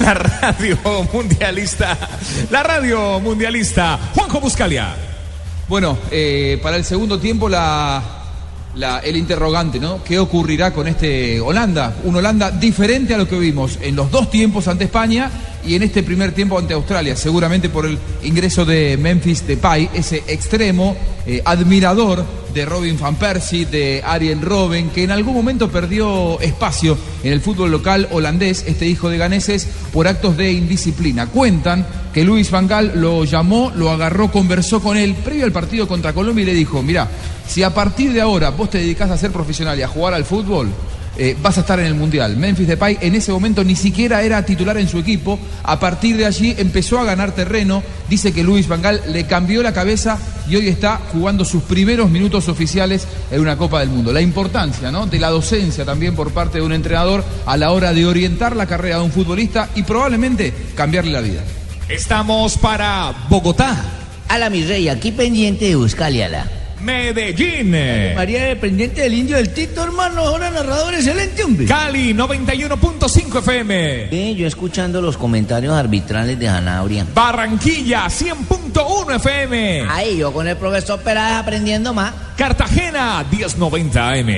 La radio mundialista. La radio mundialista. Juanjo Buscalia. Bueno, eh, para el segundo tiempo la, la- el interrogante, ¿no? ¿Qué ocurrirá con este Holanda? Un Holanda diferente a lo que vimos en los dos tiempos ante España y en este primer tiempo ante Australia, seguramente por el ingreso de Memphis Depay, ese extremo eh, admirador de Robin van Persie, de Ariel Robben, que en algún momento perdió espacio en el fútbol local holandés, este hijo de ganeses, por actos de indisciplina. Cuentan que Luis Van Gaal lo llamó, lo agarró, conversó con él previo al partido contra Colombia y le dijo, mira, si a partir de ahora vos te dedicás a ser profesional y a jugar al fútbol, eh, vas a estar en el Mundial. Memphis Depay en ese momento ni siquiera era titular en su equipo. A partir de allí empezó a ganar terreno. Dice que Luis Van Gaal le cambió la cabeza y hoy está jugando sus primeros minutos oficiales en una Copa del Mundo. La importancia ¿no? de la docencia también por parte de un entrenador a la hora de orientar la carrera de un futbolista y probablemente cambiarle la vida. Estamos para Bogotá, A la mi rey, aquí pendiente de Buscaliala. Medellín, María, pendiente del indio del Tito, hermano. Ahora narrador excelente, hombre. Cali 91.5 FM, Ve, yo escuchando los comentarios arbitrales de Janabria. Barranquilla 100.1 FM, Ahí, yo con el profesor Peláez aprendiendo más. Cartagena 1090 AM.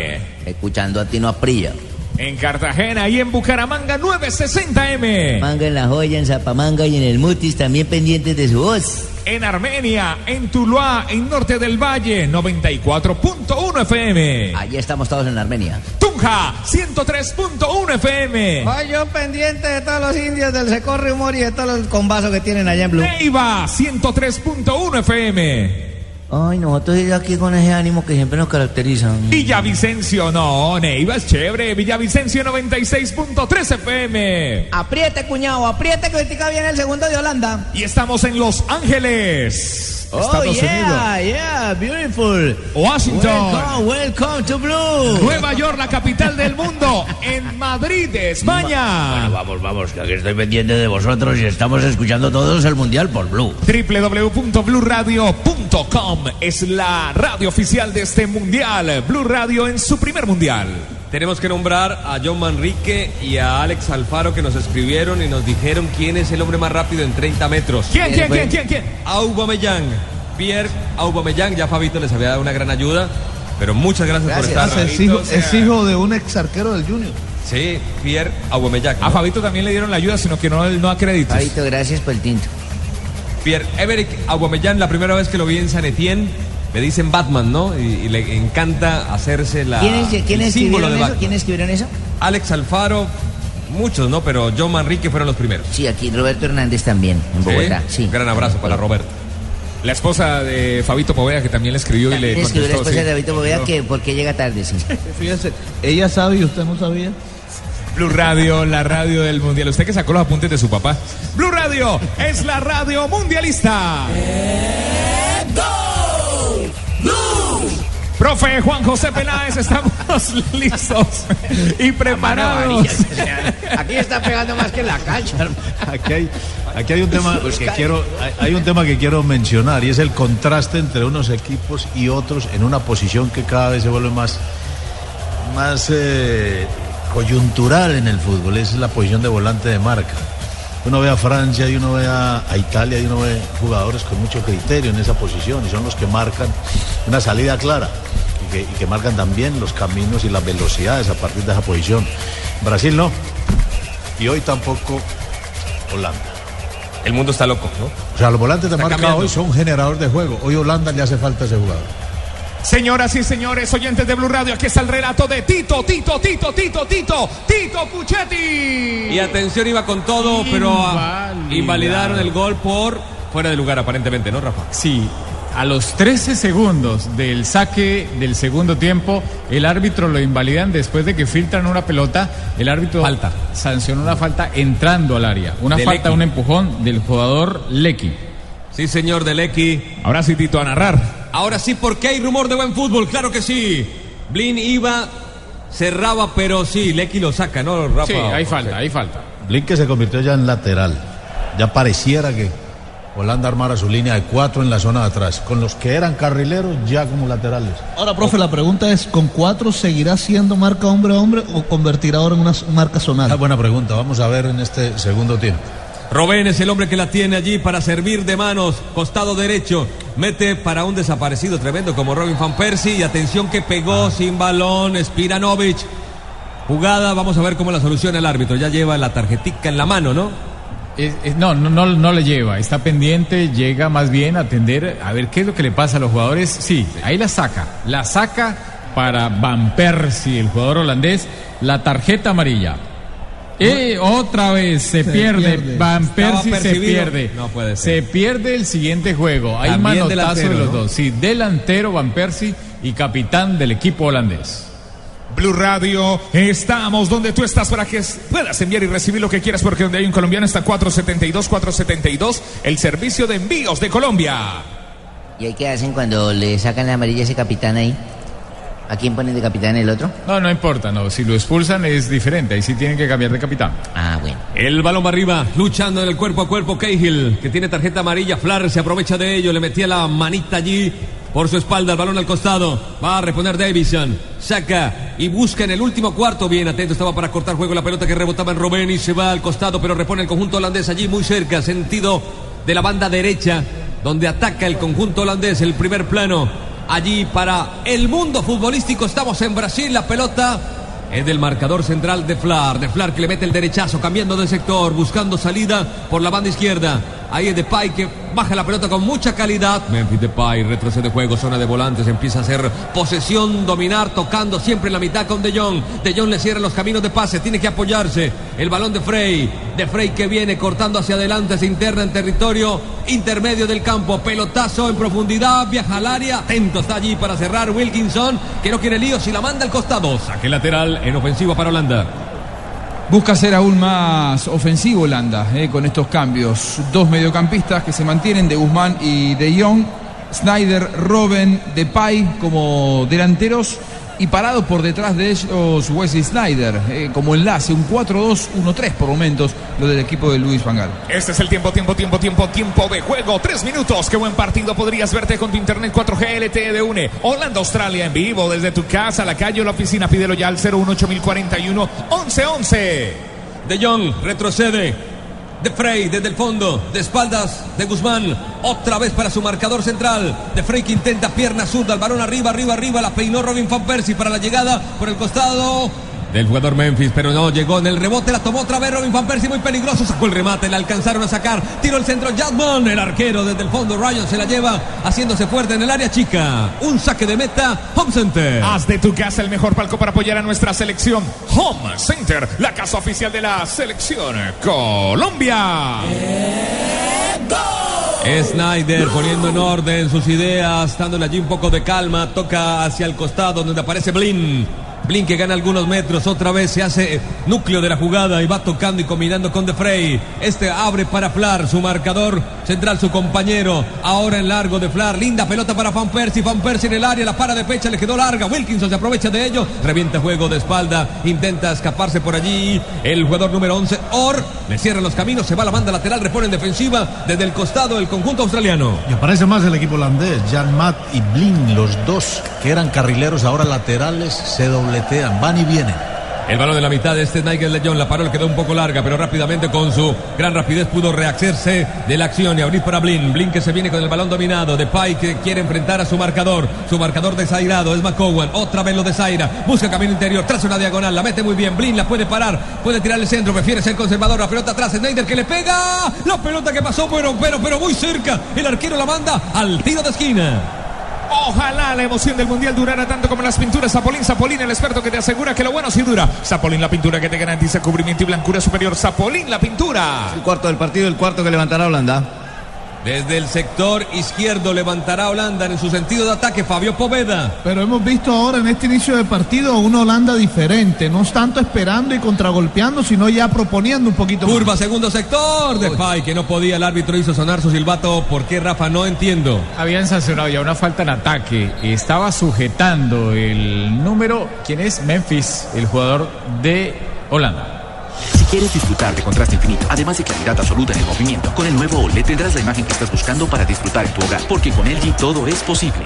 Escuchando a Tino Aprilla. En Cartagena y en Bucaramanga 960 M. Manga en la joya, en Zapamanga y en el Mutis, también pendientes de su voz. En Armenia, en Tuluá, en Norte del Valle 94.1 FM. Allí estamos todos en Armenia. Tunja 103.1 FM. Ay, yo pendiente de todos los indios del Secorre Humor y de todos los combazos que tienen allá en Blue. Neiva 103.1 FM. Ay, nosotros aquí con ese ánimo que siempre nos caracteriza. Villavicencio, no, Neiva es chévere. Villavicencio 96.3 FM. Apriete, cuñado, apriete que ahorita viene el segundo de Holanda. Y estamos en Los Ángeles, Oh, Estados yeah, yeah, beautiful. Unidos. Washington. Welcome, welcome to Blue. Nueva York, la capital del mundo. En Madrid, España. Vamos, vamos, que aquí estoy pendiente de vosotros y estamos escuchando todos el Mundial por Blue. www.bluradio.com es la radio oficial de este mundial. Blue Radio en su primer mundial. Tenemos que nombrar a John Manrique y a Alex Alfaro que nos escribieron y nos dijeron quién es el hombre más rápido en 30 metros. ¿Quién, quién, quién, quién, quién? Aubameyang. Pierre Aubameyang. Ya Fabito les había dado una gran ayuda. Pero muchas gracias, por Gracias. estar. Es hijo, es hijo de un ex arquero del Junior. Sí, Pierre Aubameyang. A Fabito también le dieron la ayuda, sino que no, no a créditos. Fabito, gracias por el tinto. Pierre Emerick Aubameyang, la primera vez que lo vi en San Etienne, me dicen Batman, ¿no? Y, y le encanta hacerse la ¿Quiénes, el ¿quiénes símbolo de eso? Batman. ¿Quiénes escribieron eso? Alex Alfaro, muchos, ¿no? Pero John Manrique fueron los primeros. Sí, aquí Roberto Hernández también, en Bogotá. Sí. Un gran abrazo para Roberto. La esposa de Fabito Povea, que también le escribió y le escribió la contestó. esposa sí. de David Boveda que por qué llega tarde, sí. Ella sabe y usted no sabía. Blue Radio, la radio del mundial. Usted que sacó los apuntes de su papá. Blue Radio es la radio mundialista. Profe Juan José Peláez, estamos listos y preparados. Aquí está pegando más que en la cancha. Aquí hay, aquí hay un tema que quiero, hay, hay un tema que quiero mencionar y es el contraste entre unos equipos y otros en una posición que cada vez se vuelve más, más eh, coyuntural en el fútbol. Es la posición de volante de marca. Uno ve a Francia y uno ve a, a Italia y uno ve jugadores con mucho criterio en esa posición y son los que marcan una salida clara y que, y que marcan también los caminos y las velocidades a partir de esa posición. Brasil no. Y hoy tampoco Holanda. El mundo está loco, ¿no? O sea, los volantes de marca cambiando. hoy son generador de juego. Hoy Holanda le hace falta ese jugador. Señoras y señores, oyentes de Blue Radio, aquí está el relato de Tito, Tito, Tito, Tito, Tito, Tito Puchetti. Y atención, iba con todo, pero invalidaron el gol por fuera de lugar, aparentemente, ¿no, Rafa? Sí, a los 13 segundos del saque del segundo tiempo, el árbitro lo invalidan después de que filtran una pelota. El árbitro Falta. sancionó una falta entrando al área. Una De falta, Lecky. un empujón del jugador Lecky. Sí, señor Deleki. Ahora sí, Tito, a narrar. Ahora sí, porque hay rumor de buen fútbol, claro que sí. Blin iba, cerraba, pero sí, Lecky lo saca, ¿no, Rafa? Sí, hay falta, hay falta. Blin que se convirtió ya en lateral. Ya pareciera que Holanda armara su línea de cuatro en la zona de atrás, con los que eran carrileros ya como laterales. Ahora, profe, la pregunta es, ¿con cuatro seguirá siendo marca hombre a hombre o convertirá ahora en una marca zonal? Ah, buena pregunta, vamos a ver en este segundo tiempo. Robén es el hombre que la tiene allí para servir de manos, costado derecho. Mete para un desaparecido tremendo como Robin Van Persie. Y atención que pegó sin balón Spiranovic. Jugada, vamos a ver cómo la soluciona el árbitro. Ya lleva la tarjetica en la mano, ¿no? Es- es- no, no, no, no le lleva, está pendiente, llega más bien a atender a ver qué es lo que le pasa a los jugadores. Sí, ahí la saca, la saca para Van Persie, el jugador holandés, la tarjeta amarilla. Y otra vez se, pierde. pierde. Van Persie se pierde. No puede ser. Se pierde el siguiente juego. Hay También manotazo de los ¿no? dos. Sí, delantero Van Persie y capitán del equipo holandés. Blue Radio, estamos donde tú estás para que puedas enviar y recibir lo que quieras, porque donde hay un colombiano está 472, 472, el servicio de envíos de Colombia. ¿Y ahí qué hacen cuando le sacan la amarilla a ese capitán ahí? ¿A quién ponen de capitán el otro? No, no importa, no. Si lo expulsan es diferente. Ahí sí tienen que cambiar de capitán. Ah, bueno. El balón va arriba, luchando en el cuerpo a cuerpo. Cahill, que tiene tarjeta amarilla. Flar se aprovecha de ello, le metía la manita allí por su espalda, el balón al costado. Va a reponer Davison. Saca y busca en el último cuarto. Bien atento, estaba para cortar juego la pelota que rebotaba en Robben y se va al costado, pero repone el conjunto holandés allí muy cerca, sentido de la banda derecha, donde ataca el conjunto holandés, el primer plano. Allí para el mundo futbolístico estamos en Brasil, la pelota es del marcador central de Flar, de Flar que le mete el derechazo, cambiando de sector, buscando salida por la banda izquierda. Ahí es Depay que baja la pelota con mucha calidad. Memphis Depay retrocede juego, zona de volantes, empieza a hacer posesión, dominar, tocando siempre en la mitad con De Jong. De Jong le cierra los caminos de pase, tiene que apoyarse. El balón de Frey, de Frey que viene cortando hacia adelante, se interna en territorio intermedio del campo. Pelotazo en profundidad, viaja al área, atento está allí para cerrar Wilkinson, que no quiere líos y la manda al costado. Saque lateral en ofensiva para Holanda. Busca ser aún más ofensivo Holanda eh, con estos cambios. Dos mediocampistas que se mantienen de Guzmán y de Jong. Snyder, Robben, Depay como delanteros y parado por detrás de ellos Wesley Snyder eh, como enlace, un 4-2-1-3 por momentos lo del equipo de Luis Van Gaal. Este es el tiempo, tiempo, tiempo, tiempo, tiempo de juego. Tres minutos. Qué buen partido. Podrías verte con tu internet 4G LTE de UNE. Holanda, Australia en vivo desde tu casa, la calle o la oficina. Pídelo ya al 018041 1111. De Jong retrocede. De Frey desde el fondo, de espaldas de Guzmán, otra vez para su marcador central. De Frey que intenta pierna zurda, el balón arriba, arriba, arriba, la peinó Robin Van Persie para la llegada por el costado del jugador Memphis, pero no llegó en el rebote, la tomó otra vez Robin Van Persie, muy peligroso, sacó el remate, le alcanzaron a sacar, tiró el centro Jadman, el arquero desde el fondo, Ryan se la lleva haciéndose fuerte en el área chica. Un saque de meta, Home Center. Haz de tu casa el mejor palco para apoyar a nuestra selección. Home Center, la casa oficial de la selección Colombia. Snyder poniendo en orden sus ideas, dándole allí un poco de calma, toca hacia el costado donde aparece Blin. Blin que gana algunos metros, otra vez se hace núcleo de la jugada y va tocando y combinando con De Frey. Este abre para Flar, su marcador central, su compañero. Ahora en largo de Flar, linda pelota para Van Persie, Van Persie en el área, la para de pecha, le quedó larga. Wilkinson se aprovecha de ello, revienta juego de espalda, intenta escaparse por allí. El jugador número 11, Or, le cierra los caminos, se va a la banda lateral, repone en defensiva desde el costado el conjunto australiano. Y aparece más el equipo holandés, Jan Matt y Blin, los dos que eran carrileros, ahora laterales, se dobletean, van y. El balón de la mitad de este Nigel Jong. La paró, le quedó un poco larga, pero rápidamente con su gran rapidez pudo rehacerse de la acción y abrir para Blin. Blin que se viene con el balón dominado. De Pai que quiere enfrentar a su marcador. Su marcador desairado es McCowan. Otra vez lo desaira. Busca camino interior. Traza una diagonal. La mete muy bien. Blin la puede parar. Puede tirar el centro. Prefiere ser conservador. La pelota atrás. Snyder que le pega. La pelota que pasó, pero, pero, pero muy cerca. El arquero la manda al tiro de esquina. Ojalá la emoción del mundial durara tanto como las pinturas Zapolín. Zapolín, el experto que te asegura que lo bueno sí dura. Zapolín, la pintura que te garantiza cubrimiento y blancura superior. Zapolín, la pintura. El cuarto del partido, el cuarto que levantará Holanda. Desde el sector izquierdo levantará Holanda en su sentido de ataque Fabio Poveda. Pero hemos visto ahora en este inicio de partido una Holanda diferente, no tanto esperando y contragolpeando, sino ya proponiendo un poquito más. Curva, segundo sector de Pai, que no podía, el árbitro hizo sonar su silbato. ¿Por qué, Rafa? No entiendo. Habían sancionado ya una falta en ataque. Estaba sujetando el número, ¿quién es? Memphis, el jugador de Holanda. Quieres disfrutar de contraste infinito, además de claridad absoluta en el movimiento, con el nuevo OLED tendrás la imagen que estás buscando para disfrutar en tu hogar, porque con LG todo es posible.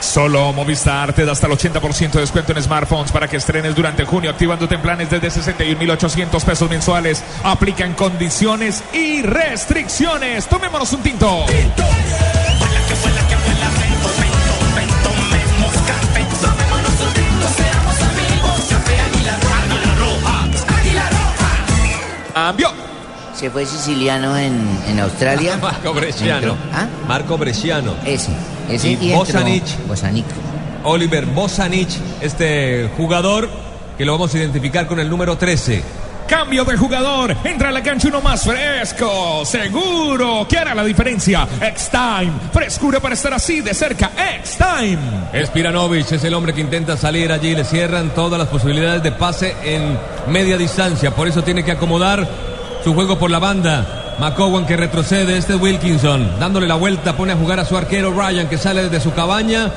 Solo Movistar te da hasta el 80% de descuento en smartphones para que estrenes durante junio, activándote en planes desde 61.800 pesos mensuales. Aplican condiciones y restricciones. Tomémonos un tinto. Cambio. Se fue siciliano en, en Australia. Marco Bresciano. ¿Ah? Marco Bresciano. Ese. Ese Y entró. Bosanic. Bosanic. Oliver Bosanic, este jugador que lo vamos a identificar con el número 13. Cambio de jugador. Entra a la cancha uno más fresco. Seguro que hará la diferencia. X-Time. Frescura para estar así de cerca. X-Time. Spiranovic es el hombre que intenta salir allí. Le cierran todas las posibilidades de pase en media distancia. Por eso tiene que acomodar su juego por la banda. McCowan que retrocede. Este es Wilkinson. Dándole la vuelta. Pone a jugar a su arquero Ryan que sale desde su cabaña.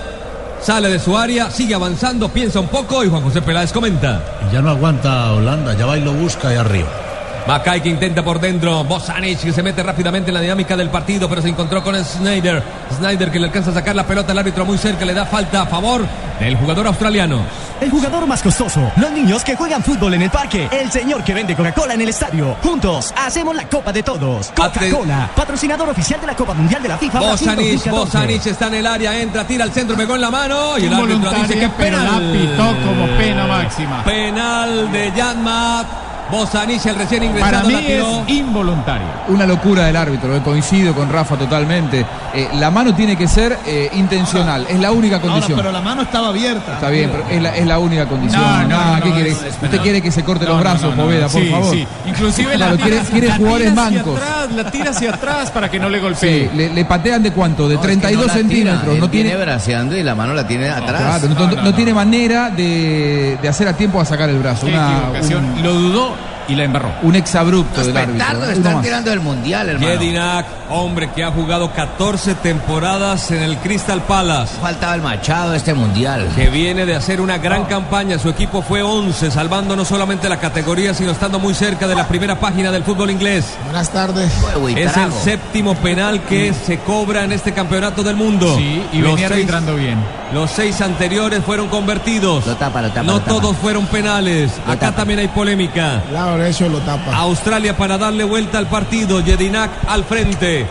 Sale de su área. Sigue avanzando. Piensa un poco. Y Juan José Peláez comenta. Ya no aguanta Holanda, ya va y lo busca ahí arriba. Macay que intenta por dentro. Bosanic que se mete rápidamente en la dinámica del partido, pero se encontró con Snyder. Snyder que le alcanza a sacar la pelota al árbitro muy cerca, le da falta a favor del jugador australiano. El jugador más costoso. Los niños que juegan fútbol en el parque. El señor que vende Coca-Cola en el estadio. Juntos hacemos la Copa de Todos. Coca-Cola, patrocinador oficial de la Copa Mundial de la FIFA. Bosanic, 2014. Bosanic está en el área, entra, tira al centro, pegó en la mano y el árbitro dice que pero la penal. pitó como pena máxima. Penal de Yanmat. Bosanic, el recién ingresado, Para mí la tiró. es involuntario. Una locura del árbitro, eh, coincido con Rafa totalmente. Eh, la mano tiene que ser eh, intencional, es la única Ahora, condición. pero la mano estaba abierta. Está bien, pero es la, es la única condición. No, no, Ah, no, ¿qué no, quiere? es- es Usted quiere que se corte No, los brazos, no, no. Poveda, por Sí, favor. sí. Inclusive Claro, la tira- quiere la jugadores tira hacia mancos. atrás, la tira hacia atrás para que no le golpee. Sí, le, le patean de cuánto? De 32 centímetros. No tiene, braceando y la mano la tiene atrás. claro, no, no- no tiene manera de, de hacer a tiempo a sacar el brazo. Una- un, Lo dudó y la embarró. un exabrupto Los del árbitro. están tirando del mundial, hermano. Jedinak, hombre que ha jugado 14 temporadas en el Crystal Palace. Faltaba el Machado de este mundial. que viene de hacer una gran campaña. Su equipo fue 11, salvando no solamente la categoría, sino estando muy cerca de la primera página del fútbol inglés. Buenas tardes. Uy, Es el séptimo penal que se cobra en este campeonato del mundo. Sí, y Los venía seis- arbitrando bien. Los seis anteriores fueron convertidos. Lo tapa, lo tapa, no lo tapa. todos fueron penales. Acá tapa. también hay polémica. Derecho lo tapa. Australia para darle vuelta al partido. Jedinak al frente.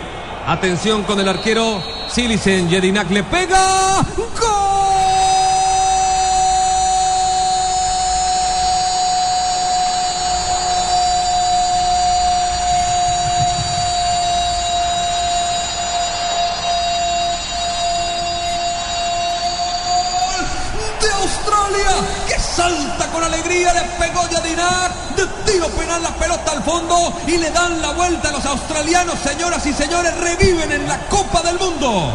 Atención con el arquero Silicen. Jedinak le pega. de Australia que salta con alegría, le pegó tiro penal la pelota al fondo y le dan la vuelta a los australianos, señoras y señores, reviven en la Copa del Mundo.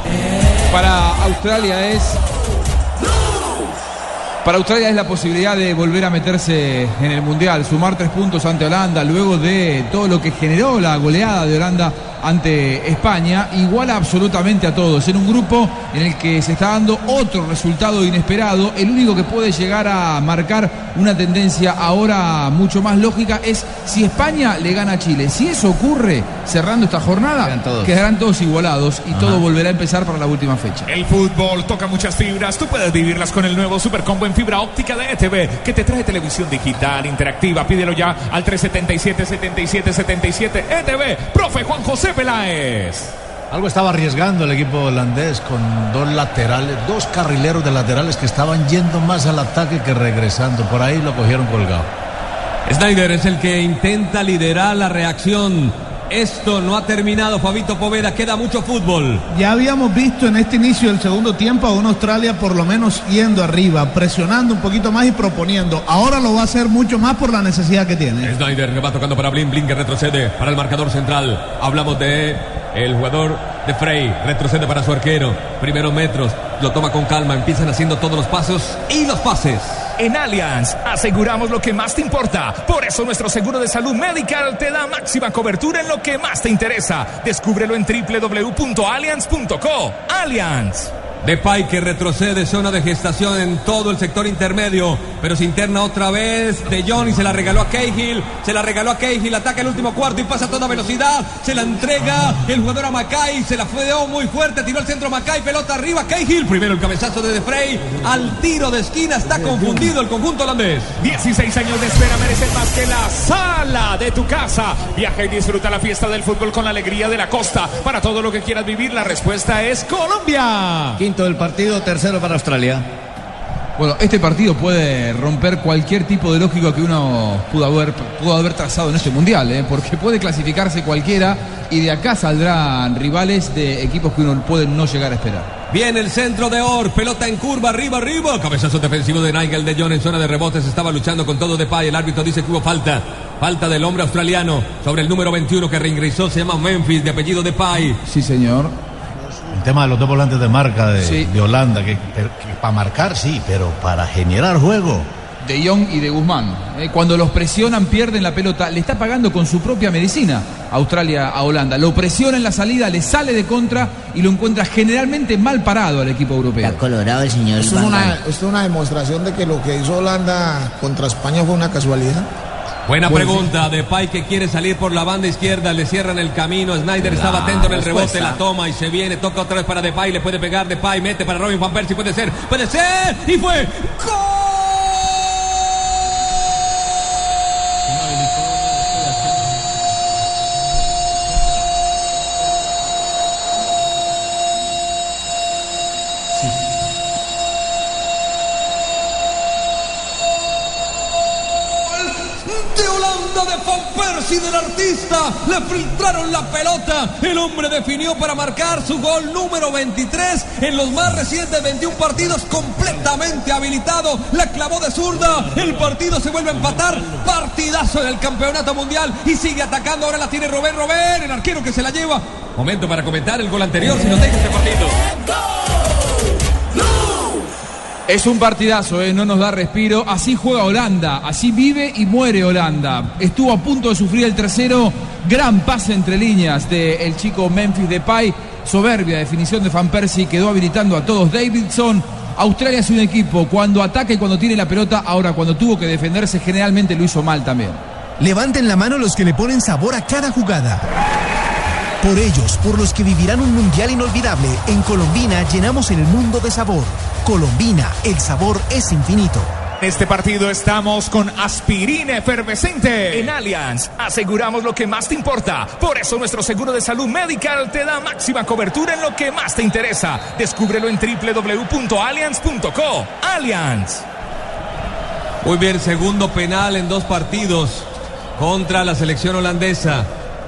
Para Australia es. Para Australia es la posibilidad de volver a meterse en el Mundial, sumar tres puntos ante Holanda, luego de todo lo que generó la goleada de Holanda ante España, iguala absolutamente a todos, en un grupo en el que se está dando otro resultado inesperado, el único que puede llegar a marcar una tendencia ahora mucho más lógica es si España le gana a Chile. Si eso ocurre cerrando esta jornada, Quedan todos. quedarán todos igualados y todo volverá a empezar para la última fecha. El fútbol toca muchas fibras. Tú puedes vivirlas con el nuevo Super Combo en fibra óptica de ETV, que te trae televisión digital interactiva. Pídelo ya al 377-7777 ETV. Profe Juan José Peláez. Algo estaba arriesgando el equipo holandés con dos laterales, dos carrileros de laterales que estaban yendo más al ataque que regresando. Por ahí lo cogieron colgado. Snyder es el que intenta liderar la reacción. Esto no ha terminado, Fabito Poveda, queda mucho fútbol. Ya habíamos visto en este inicio del segundo tiempo a una Australia por lo menos yendo arriba, presionando un poquito más y proponiendo. Ahora lo va a hacer mucho más por la necesidad que tiene. Snyder que va tocando para Blin, Blin que retrocede para el marcador central. Hablamos de el jugador de Frey, retrocede para su arquero. Primeros metros, lo toma con calma, empiezan haciendo todos los pasos y los pases. En Allianz aseguramos lo que más te importa. Por eso nuestro seguro de salud medical te da máxima cobertura en lo que más te interesa. Descúbrelo en www.allianz.co. Allianz. Depay que retrocede zona de gestación en todo el sector intermedio, pero se interna otra vez De Jong y se la regaló a Cahill, se la regaló a Cahill, ataca el último cuarto y pasa a toda velocidad, se la entrega el jugador a Macay, se la fue muy fuerte, tiró al centro Macay, pelota arriba Cahill, primero el cabezazo de De Frey, al tiro de esquina está confundido el conjunto holandés. 16 años de espera merecen más que la sala de tu casa. Viaja y disfruta la fiesta del fútbol con la alegría de la costa. Para todo lo que quieras vivir, la respuesta es Colombia. Quinto del partido, tercero para Australia. Bueno, este partido puede romper cualquier tipo de lógica que uno pudo haber, pudo haber trazado en este mundial, ¿eh? porque puede clasificarse cualquiera y de acá saldrán rivales de equipos que uno puede no llegar a esperar. Viene el centro de Or, pelota en curva, arriba, arriba. Cabezazo defensivo de Nigel de Jong en zona de rebotes. Estaba luchando con todo de pay. El árbitro dice que hubo falta. Falta del hombre australiano sobre el número 21 que reingresó. Se llama Memphis, de apellido de pay. Sí, señor. El tema de los dos volantes de marca de, Sí. de Holanda, que, para marcar sí, pero para generar juego. De Jong y de Guzmán. ¿eh? Cuando los presionan, pierden la pelota. Le está pagando con su propia medicina Australia a Holanda. Lo presiona en la salida, le sale de contra y lo encuentra generalmente mal parado al equipo europeo. Está colorado el señor Esto es, una, esto es una demostración de que lo que hizo Holanda contra España fue una casualidad. Buena Bueno, pregunta. De Depay que quiere salir por la banda izquierda, le cierran el camino. Snyder estaba atento en el rebote, respuesta. la toma y se viene. Toca otra vez para Depay, le puede pegar Depay, mete para Robin Van Persie, puede ser, puede ser y fue Le filtraron la pelota. El hombre definió para marcar su gol número 23 en los más recientes 21 partidos completamente habilitado. La clavó de zurda. El partido se vuelve a empatar. Partidazo del campeonato mundial y sigue atacando. Ahora la tiene Robert Robert, el arquero que se la lleva. Momento para comentar el gol anterior si nos deja este partido. Es un partidazo, ¿eh? no nos da respiro. Así juega Holanda, así vive y muere Holanda. Estuvo a punto de sufrir el tercero. Gran pase entre líneas del chico Memphis Depay. Soberbia definición de Van Persie. Quedó habilitando a todos. Davidson. Australia es un equipo cuando ataca y cuando tiene la pelota. Ahora, cuando tuvo que defenderse, generalmente lo hizo mal también. Levanten la mano los que le ponen sabor a cada jugada. Por ellos, por los que vivirán un mundial inolvidable, en Colombina llenamos el mundo de sabor. Colombina, el sabor es infinito. En este partido estamos con aspirina efervescente. En Allianz aseguramos lo que más te importa. Por eso nuestro seguro de salud medical te da máxima cobertura en lo que más te interesa. Descúbrelo en www.allianz.co. Allianz. Muy bien, segundo penal en dos partidos contra la selección holandesa.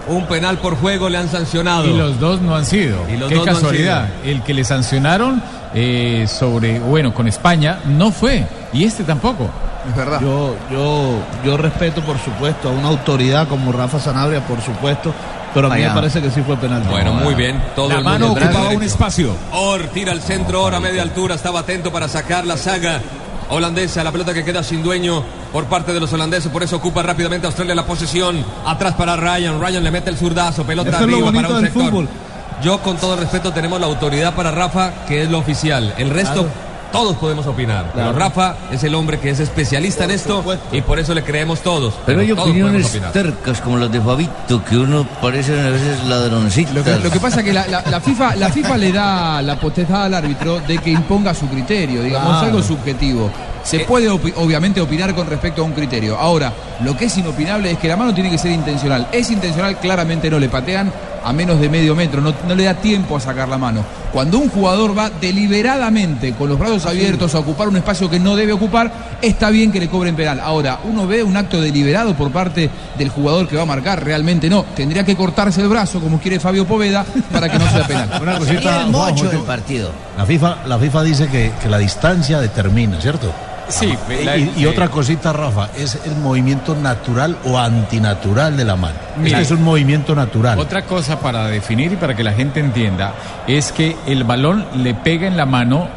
Un penal por juego le han sancionado. Y los dos no han sido. Y los Qué dos no han casualidad. El que le sancionaron eh, sobre, bueno, con España no fue. Y este tampoco. Es verdad. Yo, yo, yo respeto, por supuesto, a una autoridad como Rafa Sanabria, por supuesto, pero a mí me parece que sí fue penal. Bueno, muy bien. Todo La el mano ocupaba derecho. un espacio. Or tira al centro, Or a media altura, estaba atento para sacar la saga holandesa, la pelota que queda sin dueño por parte de los holandeses, por eso ocupa rápidamente Australia la posesión, atrás para Ryan, Ryan le mete el zurdazo, pelota Eso es lo arriba bonito para un del sector. fútbol. Yo con todo respeto tenemos la autoridad para Rafa, que es lo oficial, el resto todos podemos opinar, pero Rafa es el hombre que es especialista en esto y por eso le creemos todos. Pero hay todos opiniones podemos opinar. tercas como las de Fabito, que uno parece a veces ladroncito. Lo que, lo que pasa es que la, la- la FIFA, la FIFA le da la potestad al árbitro de que imponga su criterio, digamos, Claro. algo subjetivo. Se puede opi- obviamente opinar con respecto a un criterio. Ahora, lo que es inopinable es que la mano tiene que ser intencional. Es intencional, claramente no le patean a menos de medio metro, no, no le da tiempo a sacar la mano. Cuando un jugador va deliberadamente con los brazos abiertos a ocupar un espacio que no debe ocupar, está bien que le cobren penal. Ahora, uno ve un acto deliberado por parte del jugador que va a marcar, realmente no. Tendría que cortarse el brazo, como quiere Fabio Poveda, para que no sea penal. Una cosita, el mocho Juanjo, del partido. la FIFA, la FIFA dice que, que la distancia determina, ¿cierto? Sí, Y, la- y sí. otra cosita, Rafa, es el movimiento natural o antinatural de la mano. Mira. este es un movimiento natural. Otra cosa para definir y para que la gente entienda es que el balón le pega en la mano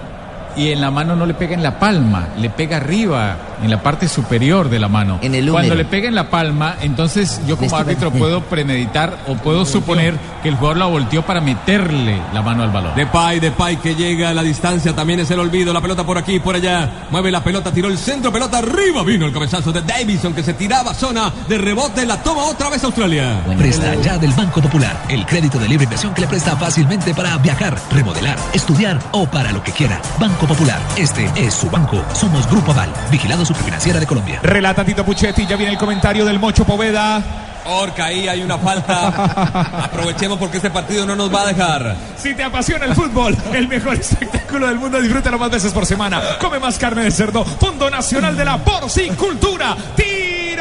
y en la mano no le pega en la palma, le pega arriba en la parte superior de la mano. En el Cuando le pega en la palma, entonces yo como árbitro puedo premeditar o puedo suponer que el jugador la volteó para meterle la mano al balón. Depay, Depay que llega a la distancia, también es el olvido, la pelota por aquí, por allá, mueve la pelota, tiró el centro, pelota arriba, vino el cabezazo de Davison que se tiraba zona de rebote, la toma otra vez Australia. Presta ya del Banco Popular, el crédito de libre inversión que le presta fácilmente para viajar, remodelar, estudiar o para lo que quiera. Banco Popular, este es su banco. Somos Grupo Aval, superfinanciera de Colombia. Relata Tito Puchetti, ya viene el comentario del Mocho Poveda. Orca, ahí hay una falta. Aprovechemos porque este partido no nos va a dejar. Si te apasiona el fútbol, el mejor espectáculo del mundo, disfrútalo más veces por semana. Come más carne de cerdo, Fondo Nacional de la Porcicultura.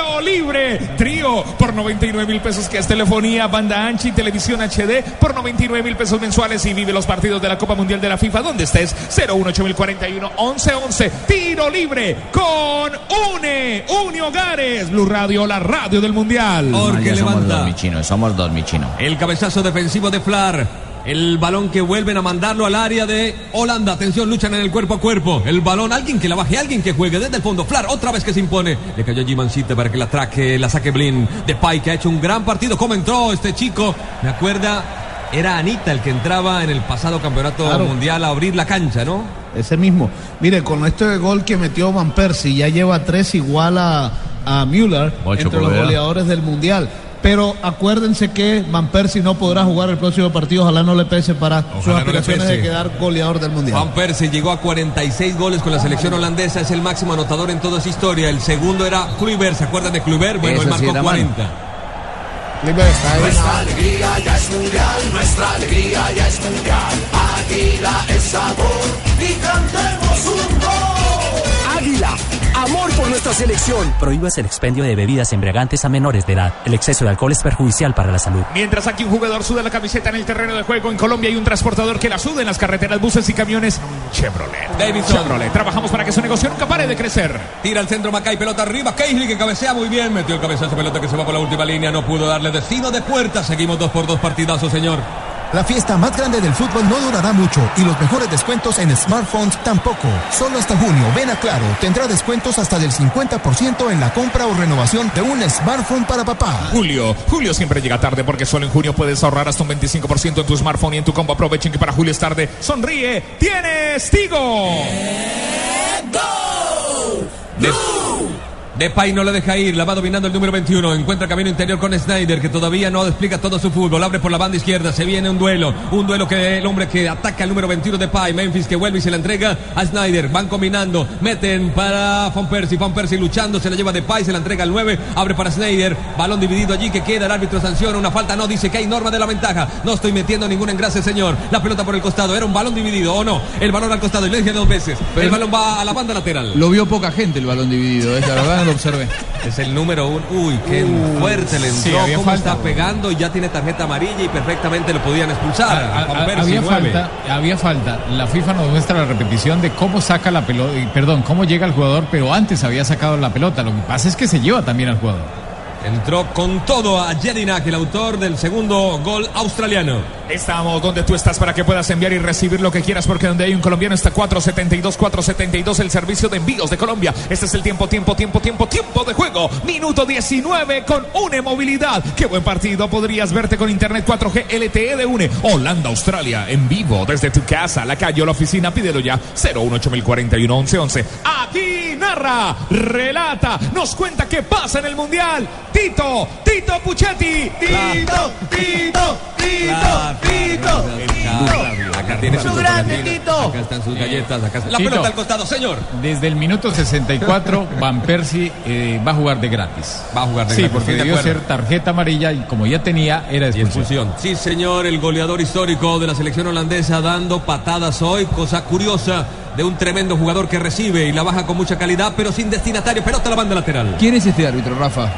Tiro libre, trío por 99 mil pesos, que es telefonía, banda ancha y televisión HD por 99 mil pesos mensuales y vive los partidos de la Copa Mundial de la FIFA donde estés. 018041 1111. Tiro libre con UNE, UNE Hogares, Blue Radio, la radio del Mundial. Orque levanta. mi chino, somos dos, mi chino. El cabezazo defensivo de Flar. El balón que vuelven a mandarlo al área de Holanda. Atención, luchan en el cuerpo a cuerpo. El balón, alguien que la baje, alguien que juegue desde el fondo. Flar, otra vez que se impone. Le cayó Gimancita para que la traque, la saque Blin. Depay que ha hecho un gran partido. ¿Cómo entró este chico? Me acuerda, era Anita el que entraba en el pasado campeonato Claro. mundial a abrir la cancha, ¿no? Ese mismo. Mire, con este gol que metió Van Persie, ya lleva tres igual a, a Müller Ocho entre los goleadores del Mundial. Pero acuérdense que Van Persie no podrá jugar el próximo partido, ojalá no le pese para sus no le aspiraciones de quedar goleador del Mundial. Van Persie llegó a 46 goles con la selección holandesa, es el máximo anotador en toda su historia. El segundo era Kluivert, ¿se acuerdan de Kluivert? Bueno, Eso él sí marcó era mano. 40. Nuestra alegría ya es mundial, nuestra alegría ya es mundial. Águila es sabor y cantemos un gol. Águila, amor por nuestra selección. Prohíbas el expendio de bebidas embriagantes a menores de edad. El exceso de alcohol es perjudicial para la salud. Mientras aquí un jugador suda la camiseta en el terreno de juego, en Colombia hay un transportador que la suda en las carreteras, buses y camiones. Chevrolet. Davidson. Chevrolet. Trabajamos para que su negocio nunca pare de crecer. Tira al centro Macay, pelota arriba. Keisley que cabecea muy bien. Metió el cabezazo, pelota que se va por la última línea. No pudo darle destino de puerta. Seguimos dos por dos partidazos, señor. La fiesta más grande del fútbol no durará mucho y los mejores descuentos en smartphones tampoco. Solo hasta junio, ven a Claro, tendrá descuentos hasta del 50% en la compra o renovación de un smartphone para papá. Julio, Julio siempre llega tarde porque solo en junio puedes ahorrar hasta un 25% en tu smartphone y en tu combo. Aprovechen que para Julio es tarde. Sonríe, tienes Tigo. De- Depay no le deja ir, la va dominando el número 21. Encuentra camino interior con Snyder, que todavía no explica todo su fútbol. Abre por la banda izquierda, se viene un duelo. Un duelo que el hombre que ataca al número 21 Depay. Memphis que vuelve y se la entrega a Snyder. Van combinando, meten para Van Persie. Van Persie luchando, se la lleva Depay, se la entrega al 9. Abre para Snyder. Balón dividido allí que queda. El árbitro sanciona una falta. No dice que hay norma de la ventaja. No estoy metiendo ningún engrase, señor. La pelota por el costado. Era un balón dividido o no. El balón al costado. Y le dije dos veces. el balón va a la banda lateral. Lo vio poca gente el balón dividido, ¿eh? la verdad lo observé. Es el número uno. Uy, qué fuerte le entró. sí, había cómo falta. está pegando y ya tiene tarjeta amarilla y perfectamente lo podían expulsar. A- a- Juan a- Persie, había falta, había falta. La FIFA nos muestra la repetición de cómo saca la pelota, perdón, cómo llega el jugador, pero antes había sacado la pelota. Lo que pasa es que se lleva también al jugador. Entró con todo a Jedinak, el autor del segundo gol australiano. Estamos donde tú estás para que puedas enviar y recibir lo que quieras, porque donde hay un colombiano está 472, 472, el servicio de envíos de Colombia. Este es el tiempo, tiempo, tiempo, tiempo, tiempo de juego. Minuto 19 con UNE Movilidad. Qué buen partido. Podrías verte con Internet 4G LTE de UNE. Holanda, Australia, en vivo desde tu casa, la calle o la oficina. Pídelo ya. 01841 1111. Aquí narra, relata, nos cuenta qué pasa en el Mundial. Tito, Tito Puchetti. Tito, Tito, Tito, Tito. Acá tiene su ¡Su grande. Tito! Acá están sus galletas. Acá la pelota al costado, señor. Desde el minuto 64, Van Persie eh, va a jugar de gratis. Va a jugar de Sí, gratis, porque estoy de debió ser tarjeta amarilla y como ya tenía, era expulsión. Sí, señor, el goleador histórico de la selección holandesa dando patadas hoy, cosa curiosa de un tremendo jugador que recibe y la baja con mucha calidad, pero sin destinatario, pelota a la banda lateral. ¿Quién es este árbitro, Rafa?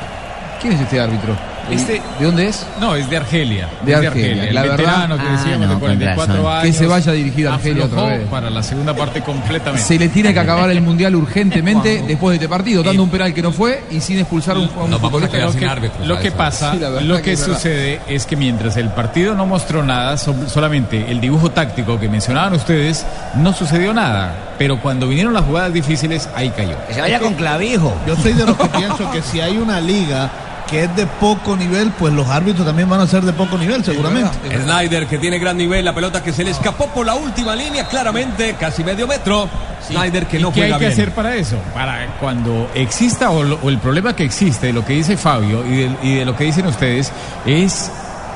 ¿Quién es este árbitro? Este, ¿De dónde es? No, es de Argelia. De es Argelia, El la verdad- veterano que Ah, decíamos no, de 44 con razón. años. Que se vaya a dirigir a Argelia otra vez. para la segunda parte completamente. Se le tiene que acabar el mundial urgentemente después de este partido, dando un penal que no fue y sin expulsar a un, a un futbolista. lo que, lo que pasa, Sí, verdad lo que, es verdad. sucede es que mientras el partido no mostró nada, so- solamente el dibujo táctico que mencionaban ustedes, no sucedió nada. Pero cuando vinieron las jugadas difíciles, ahí cayó. Que se vaya con clavijo. Yo soy de los que pienso que si hay una liga que es de poco nivel, pues los árbitros también van a ser de poco nivel, seguramente. Snyder que tiene gran nivel, la pelota que se le escapó por la última línea, claramente, casi medio metro. Snyder que ¿Y no qué hay que bien. hacer para eso? Para cuando exista o, lo- o el problema que existe, lo que dice Fabio y de, y de lo que dicen ustedes, es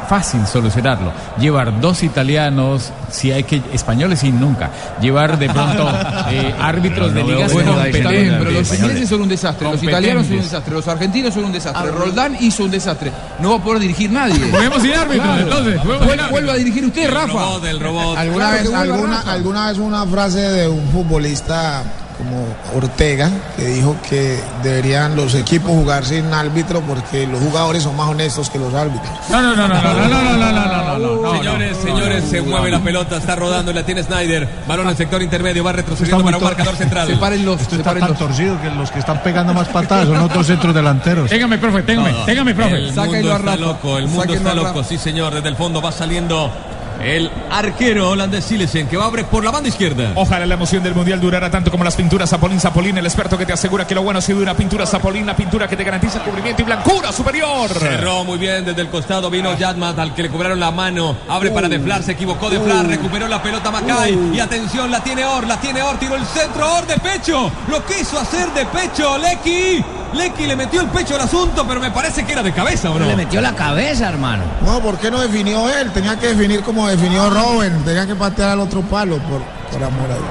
fácil solucionarlo. Llevar dos italianos, si hay que españoles y nunca. Llevar de pronto eh, árbitros de ligas Bueno, competentes. pero los ingleses son un desastre, los italianos son un desastre, los argentinos son un desastre, Roldán hizo un desastre. No va a poder dirigir nadie. Juguemos sin entonces, sin Vuel- árbitros. Vuelva a dirigir usted, Rafa. ¿Alguna, Claro, vez, alguna, Rafa. alguna vez una frase de un futbolista como Ortega que dijo que deberían los equipos jugar sin árbitro porque los jugadores son más honestos que los árbitros. No, no, no, no, no, no, no, no, no, no, no, no, Señores, señores, se mueve la pelota, está rodando, la tiene Snyder. Balón al sector intermedio, va retrocediendo para un marcador central. Esto está tan torcido que los que están pegando más patadas son otros centros delanteros. Téngame, profe, téngame, téngame, profe. El mundo está loco, el mundo está loco, sí señor. Desde el fondo va saliendo el arquero holandés Silesen que va a abrir por la banda izquierda. Ojalá la emoción del mundial durara tanto como las pinturas. Zapolín Zapolín, el experto que te asegura que lo bueno si dura. Pintura Zapolín, la pintura que te garantiza cubrimiento y blancura superior. Cerró muy bien desde el costado, vino Yadmat al que le cobraron la mano, abre para Deflar, se equivocó Deflar, recuperó la pelota Macay y atención, la tiene Or, la tiene Or, tiró el centro Or de pecho, lo quiso hacer de pecho Lecky, Lecky le metió el pecho al asunto, pero me parece que era de cabeza, ¿o no? Le metió la cabeza, hermano. No, ¿por qué no definió él? Tenía que definir como definió Robin, tenía que patear al otro palo por, por amor a Dios.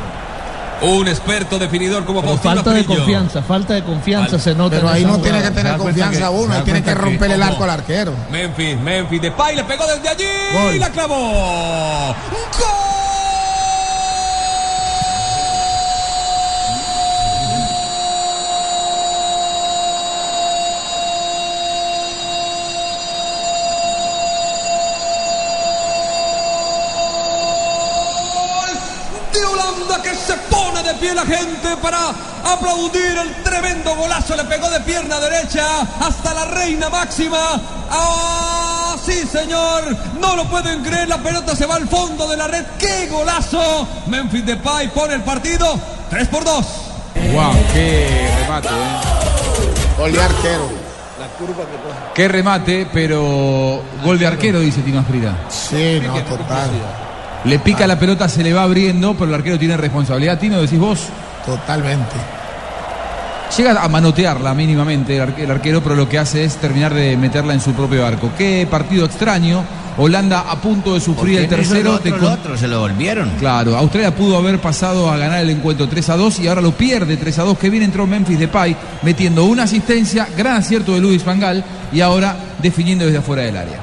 Un experto definidor como Faustino falta de confianza, falta de confianza se nota. Pero ahí no tiene que tener confianza uno, ahí tiene que romper el arco al arquero. Memphis, Memphis, Depay le pegó desde allí Gol. y la clavó. de Holanda que se pone de pie la gente para aplaudir el tremendo golazo. Le pegó de pierna derecha hasta la reina máxima. ¡Ah, sí, señor! No lo pueden creer, la pelota se va al fondo de la red. ¡Qué golazo! Memphis Depay pone el partido 3 por 2. Wow, qué remate, ¿eh? Gol de arquero. La curva que coge. Qué remate, pero gol de arquero, dice Tino Asprida. Sí, no, total. Le pica la pelota, se le va abriendo, pero el arquero tiene responsabilidad. Tino, decís vos. Totalmente. Llega a manotearla mínimamente el arque- el arquero, pero lo que hace es terminar de meterla en su propio arco. Qué partido extraño. Holanda a punto de sufrir el ¿Por qué no hizo tercero. el otro, de el con- otro? Se lo volvieron. Claro, Australia pudo haber pasado a ganar el encuentro 3 a 2 y ahora lo pierde 3 a 2. Que bien entró Memphis Depay metiendo una asistencia, gran acierto de Luis Vangal y ahora definiendo desde afuera del área.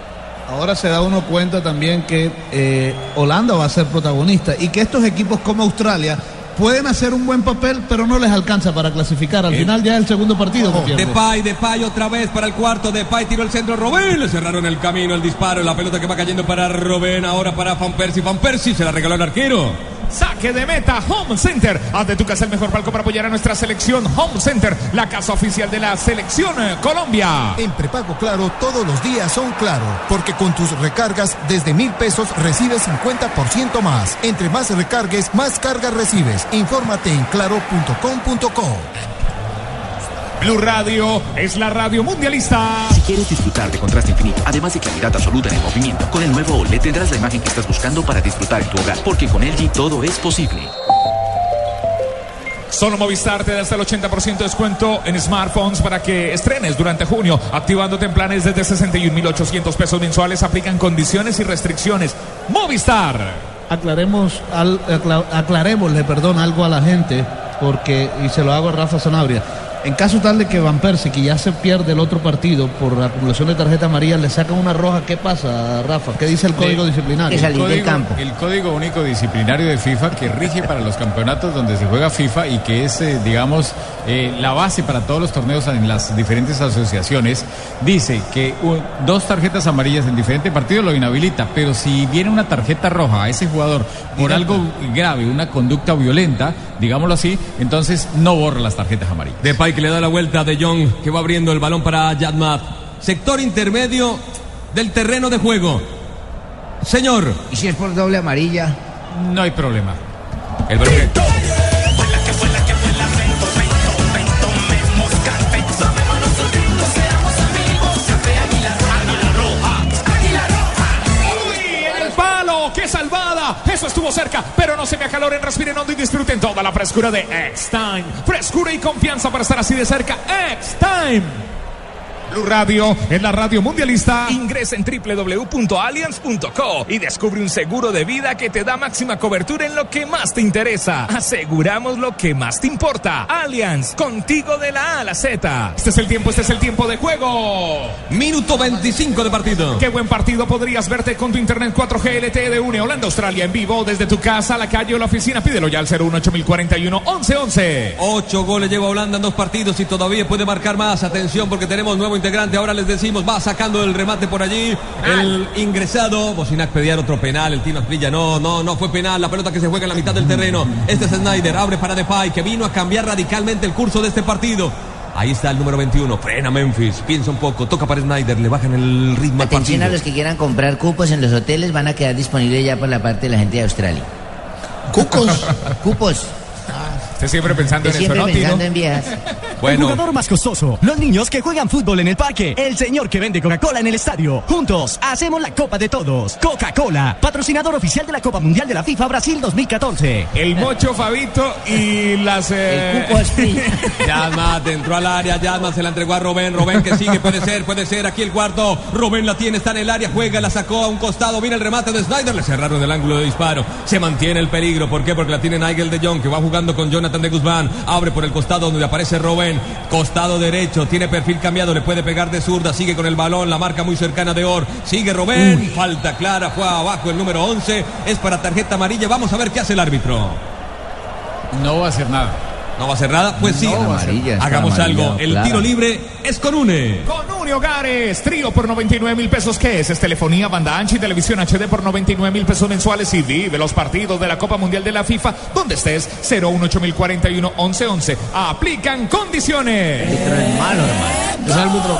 Ahora se da uno cuenta también que eh, Holanda va a ser protagonista y que estos equipos como Australia pueden hacer un buen papel, pero no les alcanza para clasificar. Al final ya es el segundo partido pierde. Depay, Depay otra vez para el cuarto. Depay tiró el centro. Robén le cerraron el camino, el disparo. La pelota que va cayendo para Robén. Ahora para Van Persie. Van Persie se la regaló el arquero. Saque de meta, Home Center. Haz de tu casa el mejor palco para apoyar a nuestra selección. Home Center, la casa oficial de la selección eh, Colombia. En prepago Claro todos los días son Claro, porque con tus recargas desde mil pesos recibes 50% más. Entre más recargues, más cargas recibes. Infórmate en claro.com.co. Blue Radio es la radio mundialista. Si quieres disfrutar de contraste infinito, además de claridad absoluta en el movimiento, con el nuevo OLED tendrás la imagen que estás buscando para disfrutar en tu hogar, porque con LG todo es posible. Solo Movistar te da hasta el 80% de descuento en smartphones para que estrenes durante junio, activándote en planes desde 61.800 pesos mensuales. Aplican condiciones y restricciones. Movistar. Aclaremos, al, acla- aclarémosle, perdón, algo a la gente, porque, y se lo hago a Rafa Sanabria. En caso tal de que Van Persie, que ya se pierde el otro partido por la acumulación de tarjeta amarilla, le sacan una roja, ¿qué pasa, Rafa? ¿Qué dice el código disciplinario? el código, el código único disciplinario de FIFA que rige para los campeonatos donde se juega FIFA y que es, eh, digamos, eh, la base para todos los torneos en las diferentes asociaciones, dice que un- dos tarjetas amarillas en diferentes partidos lo inhabilita, pero si viene una tarjeta roja a ese jugador por algo grave, una conducta violenta, digámoslo así, entonces no borra las tarjetas amarillas. Depay que le da la vuelta a De Jong, que va abriendo el balón para Yadmat. Sector intermedio del terreno de juego. Señor. ¿Y si es por doble amarilla? No hay problema. El balón acaloren, respiren hondo y disfruten toda la frescura de X-Time. Frescura y confianza para estar así de cerca. X-Time. Blue Radio es la radio mundialista. Ingresa en www.allianz.co y descubre un seguro de vida que te da máxima cobertura en lo que más te interesa. Aseguramos lo que más te importa. Allianz, contigo de la A a la Z. Este es el tiempo, este es el tiempo de juego. Minuto 25 de partido. Qué buen partido podrías verte con tu internet 4G LTE de UNE Holanda Australia en vivo desde tu casa, la calle o la oficina. Pídelo ya al 01841 1111. Ocho goles lleva Holanda en dos partidos y todavía puede marcar más. Atención porque tenemos nuevo integrante. Ahora les decimos, va sacando el remate por allí. El ingresado. Bocinac pedía otro penal. El Tino Asprilla. No, no, no fue penal. La pelota que se juega en la mitad del terreno. Este es Snyder. Abre para Depay que vino a cambiar radicalmente el curso de este partido. Ahí está el número 21. Frena Memphis. Piensa un poco. Toca para Snyder. Le bajan el ritmo al Atención a los que quieran comprar cupos en los hoteles, van a quedar disponibles ya por la parte de la gente de Australia. ¿Cucos? Cupos. Usted siempre pensando en eso, Siempre ¿no, Tino? pensando en viejas. El jugador más costoso. Los niños que juegan fútbol en el parque. El señor que vende Coca-Cola en el estadio. Juntos hacemos la Copa de Todos. Coca-Cola, patrocinador oficial de la Copa Mundial de la FIFA Brasil 2014. El Mocho, Fabito y las... eh, Yadmat entró al área, Yadmat se la entregó a Robén, Robén que sigue, puede ser, puede ser, aquí el cuarto, Robén la tiene, está en el área, juega, la sacó a un costado, viene el remate de Snyder, le cerraron el ángulo de disparo, se mantiene el peligro, ¿por qué? Porque la tiene Nigel de Jong, que va jugando con Jonathan de Guzmán, abre por el costado donde aparece Robén, costado derecho, tiene perfil cambiado, le puede pegar de zurda, sigue con el balón, la marca muy cercana de Or, sigue Robén, falta clara, fue abajo el número 11, es para tarjeta amarilla, vamos a ver qué hace el árbitro. No va a hacer nada. ¿No va a ser nada? Pues sí. No Hagamos algo. El tiro libre es con UNE. Con Uni Hogares, trío por 99 mil pesos. ¿Qué es? Es telefonía, banda ancha y televisión HD por 99 mil pesos mensuales. Y vive los partidos de la Copa Mundial de la FIFA donde estés. 018 1111. Aplican condiciones. Es malo, hermano. Ese árbitro.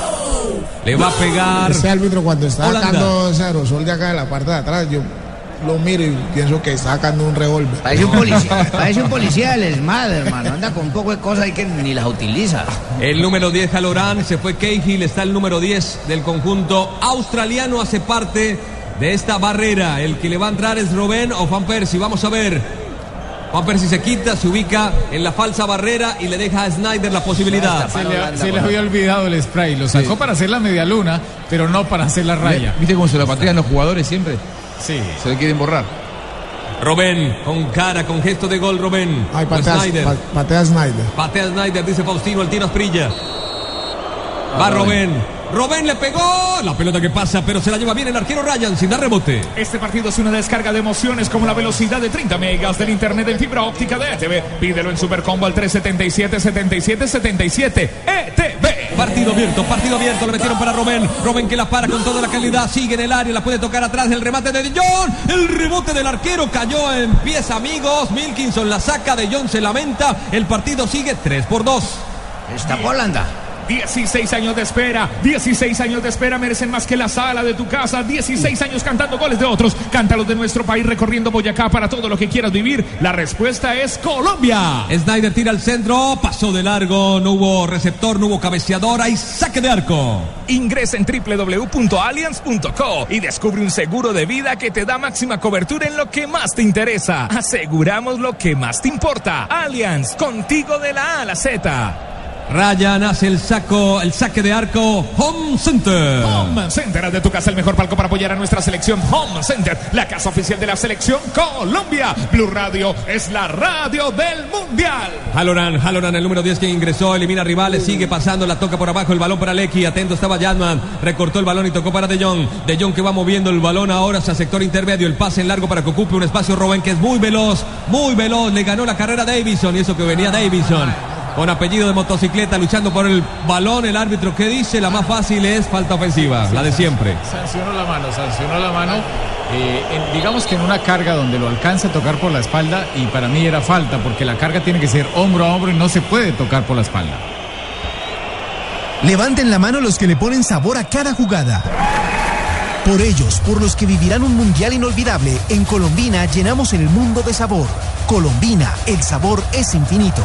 Le va a pegar. Ese árbitro cuando está Holanda. sacando ese aerosol de acá de la parte de atrás, yo lo miro y pienso que está sacando un revólver. Parece un policía, parece un policía del ESMAD, hermano. Anda con un poco de cosas ahí que ni las utiliza. El número 10 Jalorán, se fue Cahill, está el número 10 del conjunto australiano, hace parte de esta barrera. El que le va a entrar es Robén o Juan Percy, vamos a ver. Juan Percy se quita, se ubica en la falsa barrera y le deja a Snyder la posibilidad. Se le, se le había olvidado el spray. Lo sacó para hacer la media luna, pero no para hacer la raya. ¿Viste cómo se lo patean los jugadores siempre? Sí. Se le quieren borrar. Robén, con cara, con gesto de gol, Robén. Ay, patea, Snyder. pa- patea Snyder. Patea Snyder, dice Faustino, el tiro Asprilla. Va Robén. Robén le pegó. La pelota que pasa, pero se la lleva bien el arquero Ryan sin dar rebote. Este partido es una descarga de emociones como la velocidad de 30 megas del internet en fibra óptica de ETV. Pídelo en Supercombo al 377-7777 ETV. Partido abierto, partido abierto, le metieron para Robén. Robén que la para con toda la calidad, sigue en el área, la puede tocar atrás del remate de Jong. El rebote del arquero cayó en pies, amigos. Milkinson la saca, De Jong se lamenta. El partido sigue 3 por 2. Está Holanda. 16 años de espera, 16 años de espera merecen más que la sala de tu casa, 16 años cantando goles de otros, cántalos de nuestro país recorriendo Boyacá para todo lo que quieras vivir. La respuesta es Colombia. Snyder tira al centro, pasó de largo, no hubo receptor, no hubo cabeceador, hay saque de arco. Ingresa en www.allianz.co y descubre un seguro de vida que te da máxima cobertura en lo que más te interesa. Aseguramos lo que más te importa. Allianz, contigo de la A a la Z. Ryan hace el saco, el saque de arco. Home Center. Home Center, de tu casa el mejor palco para apoyar a nuestra selección. Home Center, la casa oficial de la selección Colombia. Blue Radio es la radio del mundial. Haloran, Haloran, el número 10 que ingresó, elimina rivales, sigue pasando, la toca por abajo, el balón para Lecky, atento estaba Yadman, recortó el balón y tocó para De Jong. De Jong que va moviendo el balón ahora hacia sector intermedio, el pase en largo para que ocupe un espacio Robben que es muy veloz, muy veloz, le ganó la carrera a Davison y eso que venía Davison con apellido de motocicleta luchando por el balón. El árbitro que dice la más fácil es falta ofensiva, la de siempre. Sancionó la mano, sancionó la mano. eh, en- digamos que en una carga donde lo alcanza a tocar por la espalda y para mí era falta porque la carga tiene que ser hombro a hombro y no se puede tocar por la espalda. Levanten la mano los que le ponen sabor a cada jugada. Por ellos, por los que vivirán un mundial inolvidable, en Colombina llenamos el mundo de sabor. Colombina, el sabor es infinito.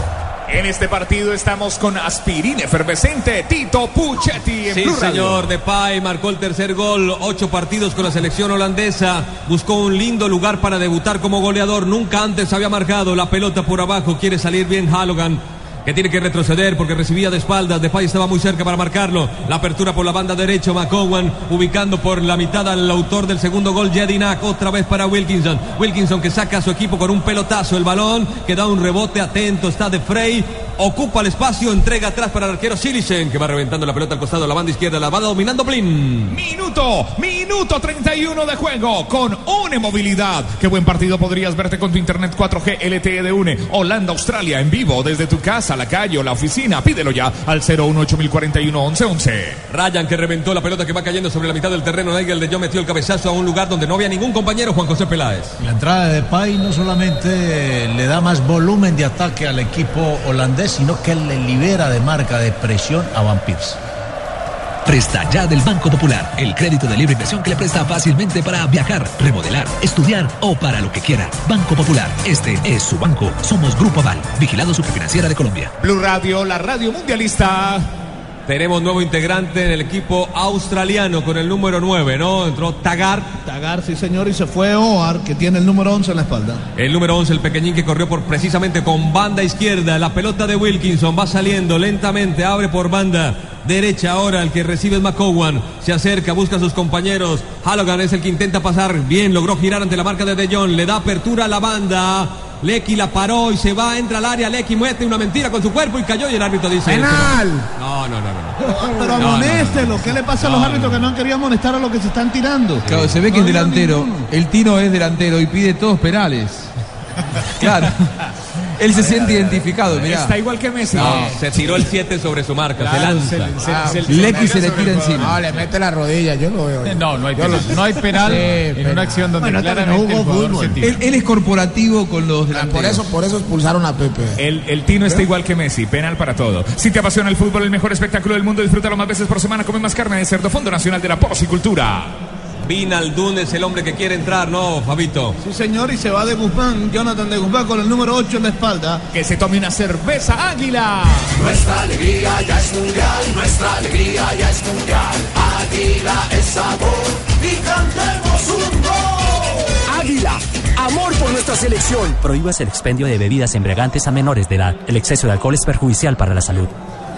En este partido estamos con aspirina efervescente, Tito Puchetti en Sí, Blue señor, Depay marcó el tercer gol, ocho partidos con la selección holandesa, buscó un lindo lugar para debutar como goleador, nunca antes había marcado la pelota por abajo, quiere salir bien Halogan. Que tiene que retroceder porque recibía de espaldas. Depay estaba muy cerca para marcarlo. La apertura por la banda derecha. McCowan ubicando por la mitad al autor del segundo gol, Jedinak. Otra vez para Wilkinson. Wilkinson que saca a su equipo con un pelotazo. El balón que da un rebote atento. Está de Frey. Ocupa el espacio. Entrega atrás para el arquero Silicen que va reventando la pelota al costado. La banda izquierda la va dominando Blin. Minuto, minuto 31 de juego con UNE Movilidad. Qué buen partido podrías verte con tu internet 4G LTE de UNE. Holanda, Australia en vivo desde tu casa, la calle o la oficina. Pídelo ya al 01841 1111. Ryan que reventó la pelota que va cayendo sobre la mitad del terreno. Nigel de Jong metió el cabezazo a un lugar donde no había ningún compañero. Juan José Peláez. La entrada de Depay no solamente le da más volumen de ataque al equipo holandés, sino que le libera de marca de presión a Van. Presta ya del Banco Popular, el crédito de libre inversión que le presta fácilmente para viajar, remodelar, estudiar o para lo que quiera. Banco Popular, este es su banco. Somos Grupo Aval, vigilado superfinanciera de Colombia. Blue Radio, la radio mundialista. Tenemos nuevo integrante en el equipo australiano con el número 9, ¿no? Entró Tagar. Tagar, sí señor, y se fue Oar, que tiene el número 11 en la espalda. El número 11, el pequeñín que corrió por precisamente con banda izquierda. La pelota de Wilkinson va saliendo lentamente, abre por banda derecha ahora. El que recibe es McCowan. Se acerca, busca a sus compañeros. Halogan es el que intenta pasar. Bien, logró girar ante la marca de De Jong. Le da apertura a la banda. Lecky la paró y se va, entra al área. Lecky muestra una mentira con su cuerpo y cayó. Y el árbitro dice: ¡Penal! No, no, no, no. Pero No, no, amonéstelo, ¿qué le pasa a los árbitros que no han querido amonestar a los que se están tirando? Claro, se ve que es delantero. El Tino es delantero y pide todos penales. Claro. Él se siente identificado, mirá. Está igual que Messi. No, se tiró el 7 sobre su marca, se Claro, lanza. se- se- Ah, se- Lecky se le tira encima. No, le mete la rodilla, yo lo veo. No, no hay penal, no hay penal Sí, en penal. una acción donde Bueno, no claramente el fútbol. se tira. Él, él es corporativo con los Ah, delanteros. Por eso, por eso expulsaron a Pepe. El, el Tino está igual que Messi, penal para todo. Si te apasiona el fútbol, el mejor espectáculo del mundo, disfrútalo más veces por semana. Come más carne de cerdo, Fondo Nacional de la Porcicultura. Vinaldún es el hombre que quiere entrar, ¿no, Fabito? Sí señor, y se va de Guzmán, Jonathan de Guzmán con el número 8 en la espalda. Que se tome una cerveza águila. Nuestra alegría ya es mundial, nuestra alegría ya es mundial. Águila es sabor y cantemos un gol. Águila, amor por nuestra selección. Prohíbas el expendio de bebidas embriagantes a menores de edad. El exceso de alcohol es perjudicial para la salud.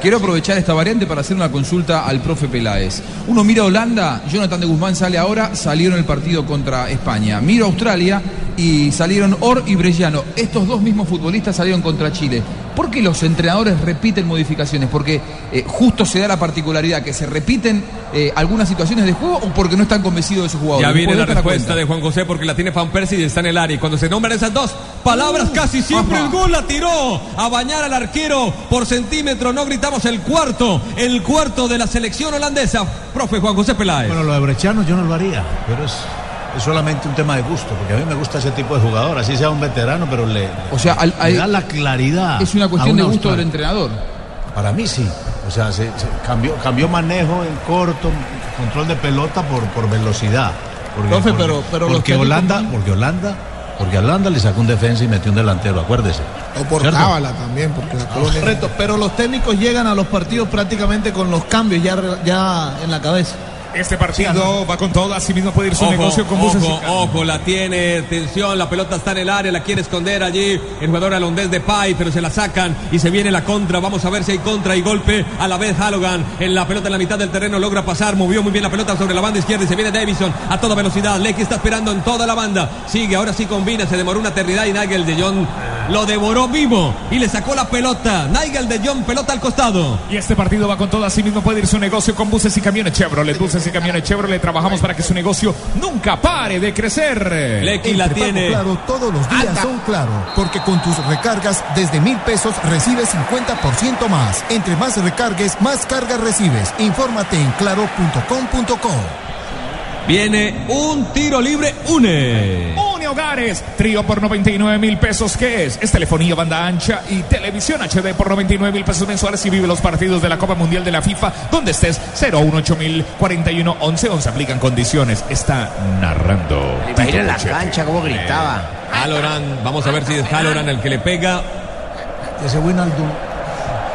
Quiero aprovechar esta variante para hacer una consulta al profe Peláez. Uno mira Holanda, Jonathan de Guzmán sale ahora, salieron el partido contra España. Miro Australia y salieron Or y Brellano. Estos dos mismos futbolistas salieron contra Chile. ¿Por qué los entrenadores repiten modificaciones? ¿Porque eh, justo se da la particularidad que se repiten eh, algunas situaciones de juego o porque no están convencidos de sus jugadores? Ya viene la respuesta de Juan José porque la tiene Van Persie y está en el área. Y cuando se nombran esas dos palabras, casi siempre Ajá. el gol la tiró a bañar al arquero por centímetro. No gritamos el cuarto, el cuarto de la selección holandesa. Profe Juan José Peláez. Bueno, lo de Brechano yo no lo haría, pero es, es solamente un tema de gusto, porque a mí me gusta ese tipo de jugador, así sea un veterano, pero le, O sea, al- le al- da la claridad. es una a cuestión de gusto del entrenador. Para mí sí. O sea, se, se cambió, cambió manejo en corto, control de pelota por, por velocidad. Porque, Profe, porque- pero- pero porque Holanda, porque Holanda, porque Holanda le sacó un defensa y metió un delantero, acuérdese. O por ¿Cierto? cábala también, porque la. Correcto, pero los técnicos llegan a los partidos prácticamente con los cambios ya, ya en la cabeza. Este partido va con todo, así mismo puede ir su Ojo, negocio con buses y ojo, ojo, la tiene, tensión, la pelota está en el área, la quiere esconder allí el jugador alondés de Pai, pero se la sacan y se viene la contra, vamos a ver si hay contra y golpe, a la vez Halogan en la pelota en la mitad del terreno logra pasar, movió muy bien la pelota sobre la banda izquierda y se viene Davison a toda velocidad, Lecky está esperando en toda la banda, sigue, ahora sí combina, se demoró una eternidad y Nigel de Jong lo devoró vivo y le sacó la pelota, Nigel de Jong, pelota al costado. Y este partido va con todo, así mismo puede ir su negocio con buses y camiones Chevrolet. Buses y camiones Chevrolet, trabajamos para que su negocio nunca pare de crecer. Lecky la tiene. Claro, todos los días son claro, porque con tus recargas desde mil pesos recibes 50% más. Entre más recargues, más cargas recibes. Infórmate en claro.com.co. Viene un tiro libre, une. Hogares, trío por 99 mil pesos, ¿qué es? Es telefonía, banda ancha y televisión HD por 99 mil pesos mensuales y vive los partidos de la Copa Mundial de la FIFA donde estés 018 mil 41 11 11 aplican condiciones. Está narrando. Imagina en la cancha cómo gritaba. Haloran, vamos a ver si es Haloran el que le pega. Ese Winaldum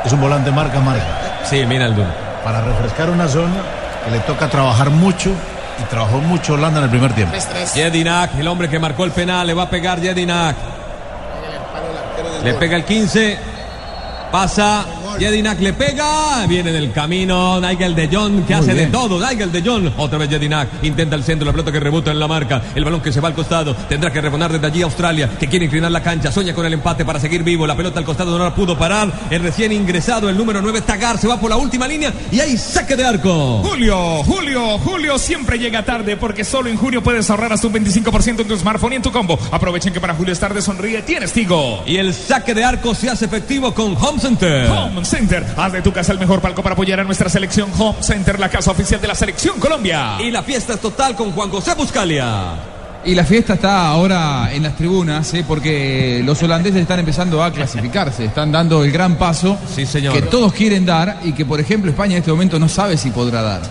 es un volante marca marca. Sí, Winaldum. Para refrescar una zona que le toca trabajar mucho y trabajó mucho Holanda en el primer tiempo. Jedinak, el hombre que marcó el penal, le va a pegar Jedinak. Le pega el 15. Pasa. Jedinak le pega. Viene del camino. Nigel de Jong que hace de todo. Nigel de Jong. Otra vez Jedinak. Intenta el centro. La pelota que rebota en la marca. El balón que se va al costado. Tendrá que rebonar desde allí Australia. Que quiere inclinar la cancha. Sueña con el empate para seguir vivo. La pelota al costado no la pudo parar. El recién ingresado, el número 9, Tagar. Se va por la última línea. Y hay saque de arco. Julio, Julio, Julio siempre llega tarde porque solo en junio puedes ahorrar hasta un 25% en tu smartphone y en tu combo. Aprovechen que para Julio es tarde, sonríe, tienes Tigo. Y el saque de arco se hace efectivo con Home Center. Home Center, haz de tu casa el mejor palco para apoyar a nuestra selección Home Center, la casa oficial de la selección Colombia. Y la fiesta es total con Juan José Buscalia. Y la fiesta está ahora en las tribunas, ¿eh? porque los holandeses están empezando a clasificarse, están dando el gran paso señor. que todos quieren dar y que, por ejemplo, España en este momento no sabe si podrá dar.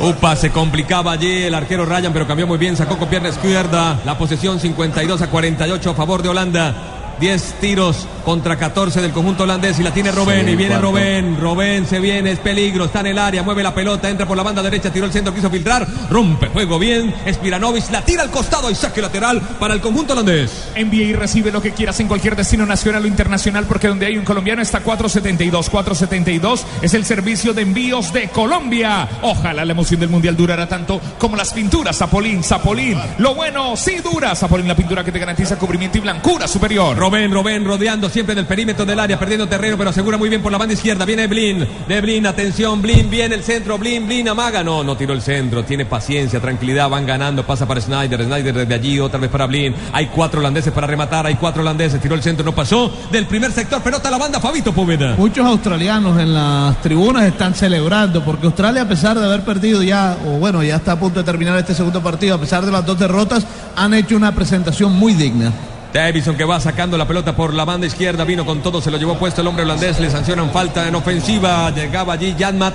Upa, se complicaba allí el arquero Ryan, pero cambió muy bien, sacó con pierna izquierda. La posesión 52 a 48 a favor de Holanda. 10 tiros contra 14 del conjunto holandés y la tiene Robén Sí, y viene cuarto. Robén, Robén se viene, es peligro, está en el área, mueve la pelota, entra por la banda derecha, tiró el centro, quiso filtrar, rompe juego bien, Espiranovic la tira al costado y saque lateral para el conjunto holandés. Envía y recibe lo que quieras en cualquier destino nacional o internacional porque donde hay un colombiano está 472. 472 es el servicio de envíos de Colombia. Ojalá la emoción del mundial durara tanto como las pinturas Zapolín, Zapolín. Lo bueno sí dura. Zapolín, la pintura que te garantiza cubrimiento y blancura superior. Robén, Robén rodeando siempre en el perímetro del área, perdiendo terreno, pero asegura muy bien por la banda izquierda. Viene Blin, de Blin, atención, Blin, viene el centro, Blin, Blin, amaga. No, no tiró el centro, tiene paciencia, tranquilidad, van ganando, pasa para Snyder, Snyder desde allí, otra vez para Blin. Hay cuatro holandeses para rematar, hay cuatro holandeses, tiró el centro, no pasó. Del primer sector, pelota la banda, Fabito Poveda. Muchos australianos en las tribunas están celebrando porque Australia, a pesar de haber perdido ya, o bueno, ya está a punto de terminar este segundo partido, a pesar de las dos derrotas, han hecho una presentación muy digna. Davison que va sacando la pelota por la banda izquierda, vino con todo, se lo llevó puesto el hombre holandés, le sancionan falta en ofensiva, llegaba allí Janmat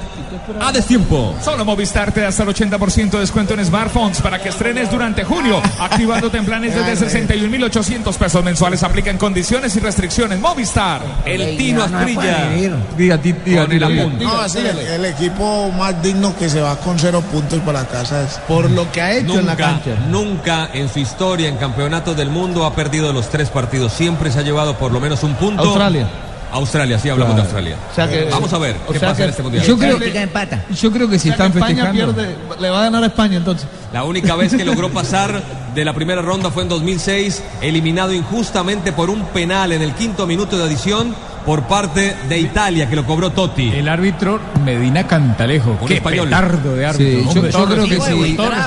a destiempo. Solo Movistar te da hasta el 80% de descuento en smartphones para que estrenes durante junio, activándote en planes desde 61.800 pesos mensuales. Aplican condiciones y restricciones. Movistar. El Tino Asprilla. Diga, ti- diga. No, el, el equipo más digno que se va con cero puntos para la casa. Es... Por lo que ha hecho en la cancha. nunca en su historia en campeonatos del mundo ha perdido los tres partidos. Siempre se ha llevado por lo menos un punto. Australia. Australia, sí, hablamos de Australia. O sea que- Vamos a ver o qué sea pasa que- en este mundial. Yo creo, Bélgica empata. yo creo que si O sea que están España festejando. pierde, le va a ganar a España entonces. La única vez que logró pasar de la primera ronda fue en 2006, eliminado injustamente por un penal en el quinto minuto de adición por parte de Italia, que lo cobró Totti. El árbitro Medina Cantalejo. Un Qué español. petardo de árbitro. Sí, yo- yo creo que sí.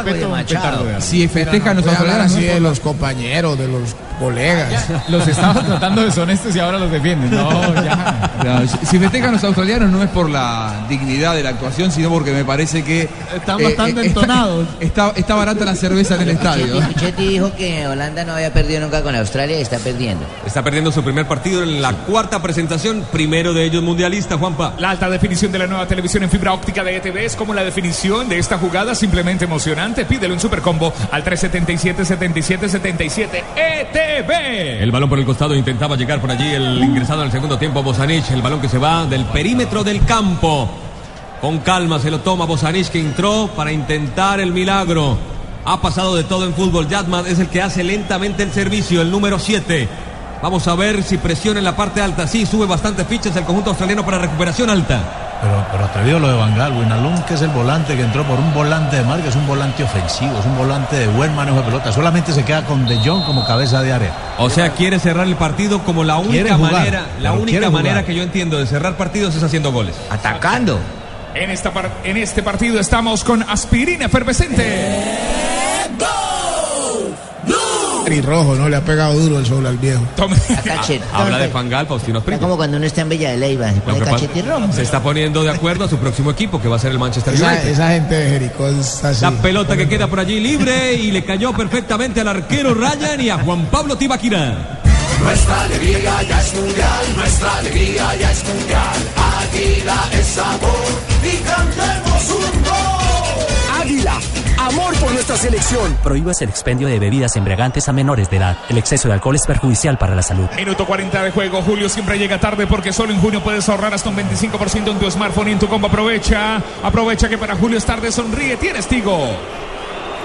de de. Si festejan los australianos. de los compañeros, de los colegas. Los estaba tratando deshonestos y ahora los defienden. No, ya. Claro, si- festejan los australianos no es por la dignidad de la actuación, sino porque me parece que eh, Están bastante está- entonados. Está, está barata la cerveza en el estadio. Chetti, Chetti dijo que Holanda no había perdido nunca con Australia y está perdiendo. Está perdiendo su primer partido en la cuarta presentación, primero de ellos mundialista, Juanpa. La alta definición de la nueva televisión en fibra óptica de ETV es como la definición de esta jugada simplemente emocionante. Pídelo en Supercombo al 377-7777 ETV. El balón por el costado intentaba llegar por allí el ingresado el segundo tiempo Bozanich, el balón que se va del perímetro del campo. Con calma se lo toma Bozanich que entró para intentar el milagro. Ha pasado de todo en fútbol. Yatman es el que hace lentamente el servicio, el número 7. Vamos a ver si presiona en la parte alta. Sí, sube bastantes fichas el conjunto australiano para recuperación alta. Pero, pero atrevido lo de Bangal, Winalum, que es el volante que entró por un volante de marca, es un volante ofensivo, es un volante de buen manejo de pelota. Solamente se queda con De Jong como cabeza de área. O sea, quiere cerrar el partido como la única jugar, manera, la única manera que yo entiendo de cerrar partidos es haciendo goles. Atacando. En, esta par- en este partido estamos con aspirina efervescente. Y rojo, ¿no? Le ha pegado duro el sol al viejo. Habla de Fangal, Faustino Es como cuando uno está en Villa de Leyva, se pone rojo. está poniendo de acuerdo a su próximo equipo, que va a ser el Manchester Esa, United. esa gente de Jericó es así. La pelota que queda por allí libre y le cayó perfectamente al arquero Ryan y a Juan Pablo Tibaquira. Nuestra alegría ya es mundial, nuestra alegría ya es mundial. Águila es sabor y cantemos un gol. Águila, amor por nuestra selección. Prohíbas el expendio de bebidas embriagantes a menores de edad. El exceso de alcohol es perjudicial para la salud. Minuto 40 de juego. Julio siempre llega tarde porque solo en junio puedes ahorrar hasta un 25% en tu smartphone y en tu combo. Aprovecha. Aprovecha que para Julio es tarde. Sonríe. Tienes Tigo.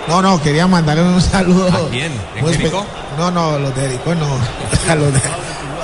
No, no, quería mandarle un saludo. ¿A quién? ¿En Jericó? No, no, los de Jericó no. A los de.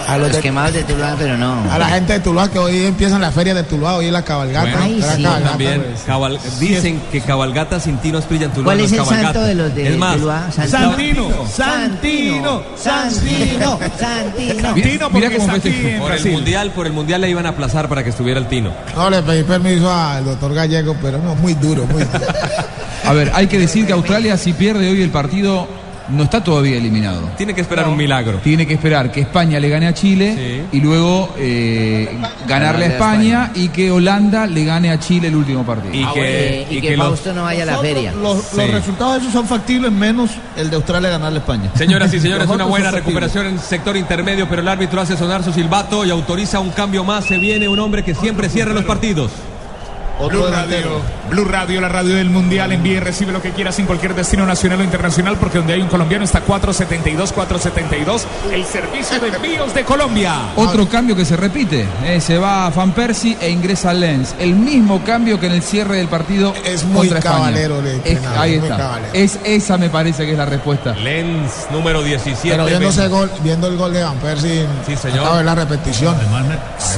A los Los de- quemados de Tuluá, pero no. a la gente de Tuluá que hoy empiezan la feria de Tuluá, hoy es la cabalgata. Bueno, sí, cabalgata, también pues. cabal- dicen que cabalgata sin Tino en Tuluá ¿Cuál no es el cabalgata. santo de los de Es más, Tuluá? Santino. Santino, Santino, Santino. Mira, cómo festeja. por el mundial, por el mundial le iban a aplazar para que estuviera el Tino. No, le pedí permiso al doctor Gallego, pero no, muy duro, muy duro. A ver, hay que decir que Australia, si pierde hoy el partido, no está todavía eliminado. Tiene que esperar un milagro. Tiene que esperar que España le gane a Chile y luego eh, ganarle a España, y que Holanda le gane a Chile el último partido. Ah, y, y que, Fausto no vaya a la feria. Los, los Sí. resultados de esos son factibles menos el de Australia ganarle a España. Señoras y señores, una buena recuperación en el sector intermedio, pero el árbitro hace sonar su silbato y autoriza un cambio más. Se viene un hombre que siempre cierra los partidos. Blue Radio. Blue Radio, la radio del Mundial. Envíe y recibe lo que quieras en cualquier destino nacional o internacional, porque donde hay un colombiano está 472, 472. El servicio de envíos de Colombia. Otro cambio que se repite, eh, se va a Van Persie e ingresa Lens. El mismo cambio que en el cierre del partido Es muy contra España. cabalero Es- ahí muy está. cabalero. Es, esa me parece que es la respuesta. Lens, número 17. Pero viendo, ese gol, viendo el gol de Van Persie, Sí, señor. ver la repetición.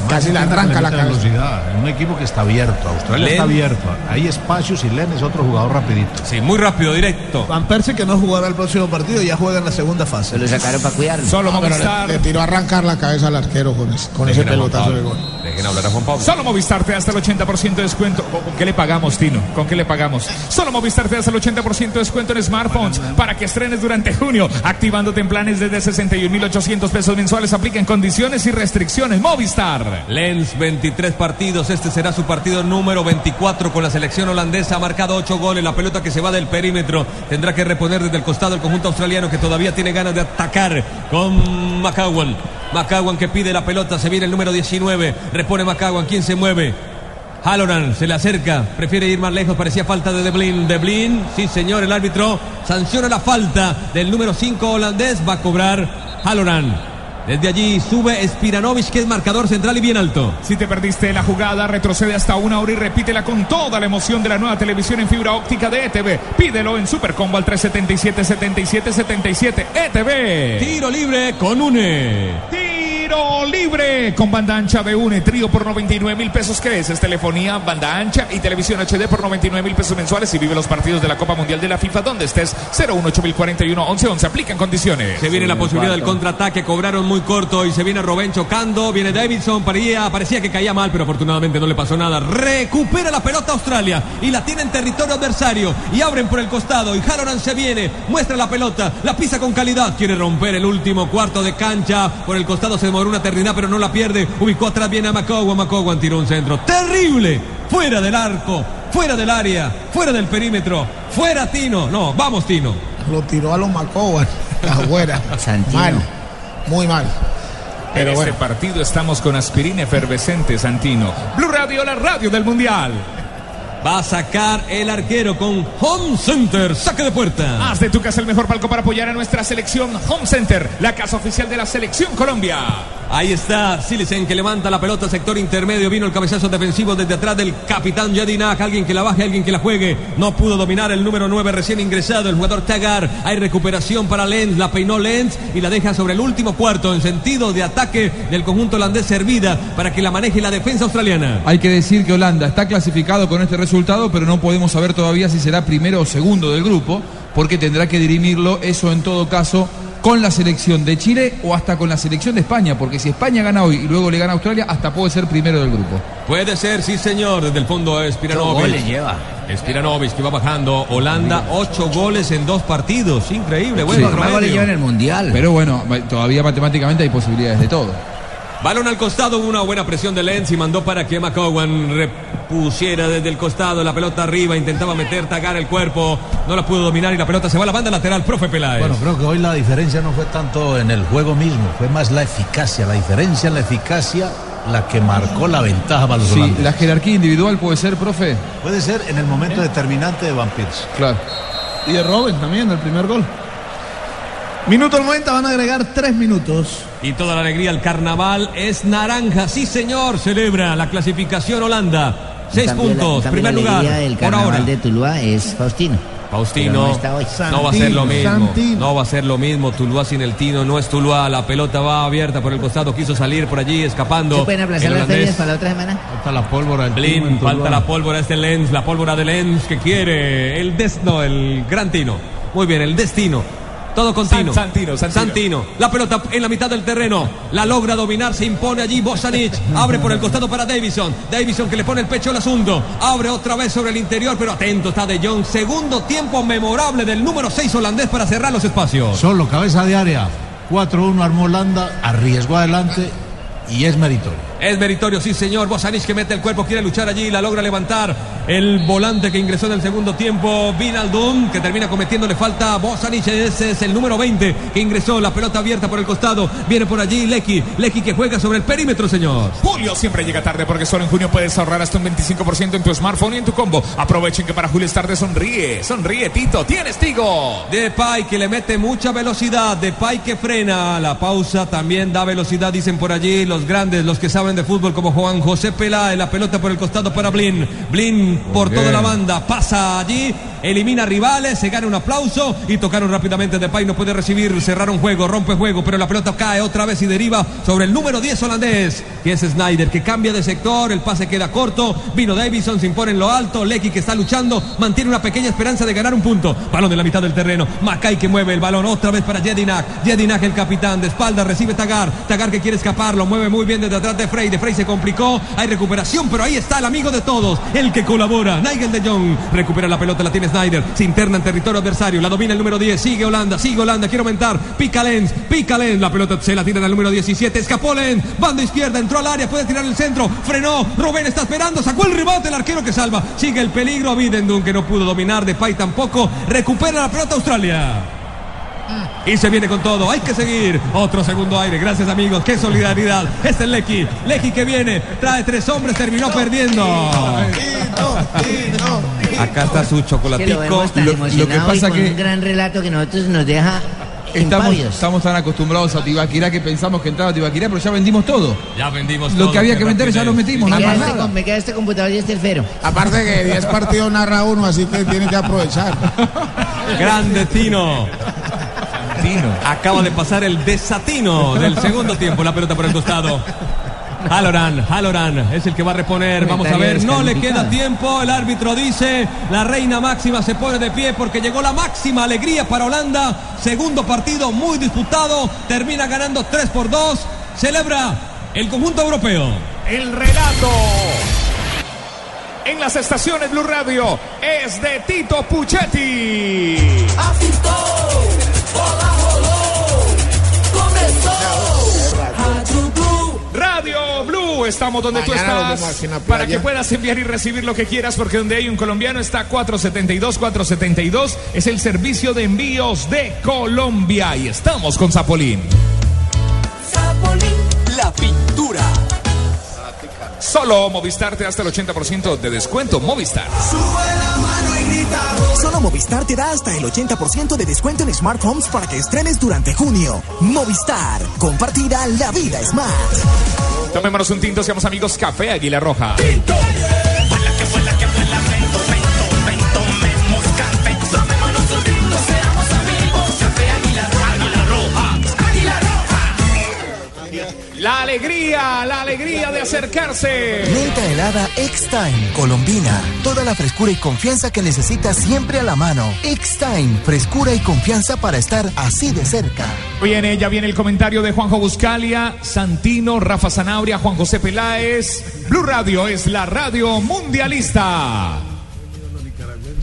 Casi le tiene arranca la velocidad. Es un equipo que está abierto. Australia está abierto. Hay espacios y Len es otro jugador rapidito. Sí, muy rápido, directo. Van Persie que no jugará el próximo partido, ya juega en la segunda fase. Se lo sacaron para cuidarlo. Solo No, Movistar. le, le tiró a arrancar la cabeza al arquero con ese, con pelotazo de gol. Dejen hablar a Juan Pablo. Solo Movistar te da hasta el 80% de descuento. ¿Con qué le pagamos, Tino? ¿Con qué le pagamos? Solo Movistar te da hasta el 80% de descuento en smartphones para que estrenes durante junio, activándote en planes desde 61.800 pesos mensuales. Apliquen condiciones y restricciones. Movistar. Lens, 23 partidos. Este será su partido número 24 con la selección holandesa. Ha marcado 8 goles. La pelota que se va del perímetro tendrá que reponer desde el costado el conjunto australiano que todavía tiene ganas de atacar con McCowan. McCowan que pide la pelota. Se viene el número 19. Repone McCowan. ¿Quién se mueve? Halloran se le acerca, prefiere ir más lejos, parecía falta de Deblin. Deblin, sí señor, el árbitro sanciona la falta del número 5 holandés, va a cobrar Halloran. Desde allí sube Spiranovic, que es marcador central y bien alto. Si te perdiste la jugada, retrocede hasta una hora y repítela con toda la emoción de la nueva televisión en fibra óptica de ETV. Pídelo en Supercombo al 377-7777 ETV. Tiro libre con UNE. Tiro libre con banda ancha de UNE. Trío por 99 mil pesos. ¿Qué es? Es telefonía, banda ancha y televisión HD por 99 mil pesos mensuales. Y vive los partidos de la Copa Mundial de la FIFA donde estés. 018041 1111. Aplican condiciones. Se viene la posibilidad del contraataque, cobraron muy corto y se viene Robén chocando, viene Davidson, parecía, parecía que caía mal, pero afortunadamente no le pasó nada. Recupera la pelota Australia y la tiene en territorio adversario y abren por el costado y Halloran se viene, muestra la pelota, la pisa con calidad, quiere romper el último cuarto de cancha, por el costado se una eternidad pero no la pierde, ubicó atrás viene a McCowan, McCowan tiró un centro terrible, fuera del arco, fuera del área, fuera del perímetro, fuera Tino, no, vamos Tino. Lo tiró a los Macoban, afuera. Santino. Mal, muy mal. Pero en bueno. este partido estamos con aspirina efervescente, Santino. Blue Radio, la radio del Mundial. Va a sacar el arquero con Home Center. Saque de puerta. Haz de tu casa el mejor palco para apoyar a nuestra selección Home Center, la casa oficial de la selección Colombia. Ahí está Silicen que levanta la pelota, sector intermedio. Vino el cabezazo defensivo desde atrás del capitán Yadinak. Alguien que la baje, alguien que la juegue. No pudo dominar el número 9 recién ingresado, el jugador Tagar. Hay recuperación para Lenz. La peinó Lenz y la deja sobre el último cuarto en sentido de ataque del conjunto holandés servida para que la maneje la defensa australiana. Hay que decir que Holanda está clasificado con este resultado, pero no podemos saber todavía si será primero o segundo del grupo, porque tendrá que dirimirlo eso en todo caso con la selección de Chile o hasta con la selección de España, porque si España gana hoy y luego le gana a Australia, hasta puede ser primero del grupo. Puede ser, sí señor, desde el fondo Spiranovic. lleva? Spiranovic que va bajando. Holanda, ocho goles en dos partidos. Increíble, Sí, bueno. más goles lleva en el Mundial. Pero bueno, todavía matemáticamente hay posibilidades de todo. Balón al costado, una buena presión de Lenz y mandó para que McCowan repusiera desde el costado la pelota arriba, intentaba meter, tagar el cuerpo, no la pudo dominar y la pelota se va a la banda lateral, profe Peláez. Bueno, creo que hoy la diferencia no fue tanto en el juego mismo, fue más la eficacia, la diferencia en la eficacia la que marcó la ventaja para los Sí, holandeses. la jerarquía individual puede ser, profe. Puede ser en el momento determinante de Van. Claro. Y de Robin también, el primer gol. Minuto 90, van a agregar tres minutos. Y toda la alegría, el carnaval es naranja, sí señor, celebra la clasificación Holanda. Seis la- puntos, cambio, primer la lugar, alegría del por carnaval ahora. de Tuluá es Faustino. Faustino, no va a ser lo mismo. Santino. No va a ser lo mismo. Tuluá sin el Tino no es Tuluá. La pelota va abierta por el costado. Quiso salir por allí escapando. ¿Se pueden aplazar El las ferias para la otra semana? Falta la pólvora del Blin, falta la pólvora este Lenz, la pólvora de Lenz que quiere el des, no, el gran Tino. Muy bien, el destino. Todo con San- Tino. Santino, Santino. La pelota en la mitad del terreno. La logra dominar, se impone allí Bosanic. Abre por el costado para Davison. Davison que le pone el pecho al asunto. Abre otra vez sobre el interior, pero atento está De Jong. Segundo tiempo memorable del número 6 holandés para cerrar los espacios. Solo cabeza de área. 4-1 armó Holanda, arriesgó adelante y es meritorio. Es meritorio, sí señor. Bosanic que mete el cuerpo, quiere luchar allí, la logra levantar. El volante que ingresó en el segundo tiempo, Vinaldum, que termina cometiéndole falta a Bosanic. Ese es el número 20 que ingresó. La pelota abierta por el costado. Viene por allí Lecky. Lecky que juega sobre el perímetro, señor. Julio siempre llega tarde porque solo en junio puedes ahorrar hasta un 25% en tu smartphone y en tu combo. Aprovechen que para Julio es tarde sonríe. Sonríe, Tito. Tienes Tigo. Depay que le mete mucha velocidad, Depay que frena, la pausa también da velocidad, dicen por allí los grandes, los que saben de fútbol como Juan José Peláez, la pelota por el costado para Blin, Blin por bien. toda la banda, pasa allí, elimina rivales, se gana un aplauso y tocaron rápidamente. Depay, no puede recibir, cerraron juego, rompe juego, pero la pelota cae otra vez y deriva sobre el número 10 holandés, que es Snyder, que cambia de sector, el pase queda corto, vino Davison, se impone en lo alto, Lecky que está luchando, mantiene una pequeña esperanza de ganar un punto, balón de la mitad del terreno, Macay que mueve el balón otra vez para Jedinak, Jedinak el capitán, de espalda recibe Tagar, Tagar que quiere escapar, lo mueve muy bien desde atrás de Frey, de Frey se complicó, hay recuperación, pero ahí está el amigo de todos, el que colabora, Nigel de Jong, recupera la pelota, la tiene Snyder, se interna en territorio adversario, la domina el número 10, sigue Holanda, sigue Holanda, quiere aumentar, pica Lenz, pica Lenz, la pelota se la tiran al número 17, escapó Lenz, banda izquierda, entró al área, puede tirar el centro, frenó, Rubén está esperando, sacó el rebote, el arquero que salva, sigue el peligro, Bidendun que no pudo dominar, Depay tampoco, recupera la pelota Australia. Y se viene con todo, hay que seguir. Otro segundo aire, gracias amigos, qué solidaridad. Este es Lecky, Lecky que viene, trae tres hombres, terminó perdiendo. Acá está su lo chocolatico. Lo- lo que pasa y con que- un gran relato que nosotros nos deja Estamos, estamos tan acostumbrados a Tibaquirá que pensamos que entraba Tibaquirá, pero ya vendimos todo. Ya vendimos Lo todo, que había que vender ya lo metimos, me, queda este, me queda este computador y este elfero. Aparte que 10 partidos narra uno, así que tiene que aprovechar. Grande Tino. Acaba de pasar el desatino del segundo tiempo. La pelota por el costado. Haloran, Haloran es el que va a reponer. Vamos a ver, no le queda tiempo. El árbitro dice: La reina máxima se pone de pie porque llegó la máxima alegría para Holanda. Segundo partido muy disputado. Termina ganando 3 por 2. Celebra el conjunto europeo. El relato en las estaciones Blue Radio es de Tito Puchetti. Apitó, Blue, estamos donde tú Mañana estás la para que puedas enviar y recibir lo que quieras porque donde hay un colombiano está 472 472 es el servicio de envíos de Colombia y estamos con Zapolín. La pintura. Solo Movistar te da hasta el 80% de descuento. Movistar. Solo Movistar te da hasta el 80% de descuento en Smart Homes para que estrenes durante junio. Movistar, compartida la vida smart. Tomémonos un tinto, seamos amigos. Café Águila Roja. Alegría, la alegría de acercarse. Menta helada X-Time, Colombina. Toda la frescura y confianza que necesitas siempre a la mano. X-Time, frescura y confianza para estar así de cerca. Viene, ya viene el comentario de Juanjo Buscalia, Santino, Rafa Zanabria, Juan José Peláez. Blue Radio es la radio mundialista.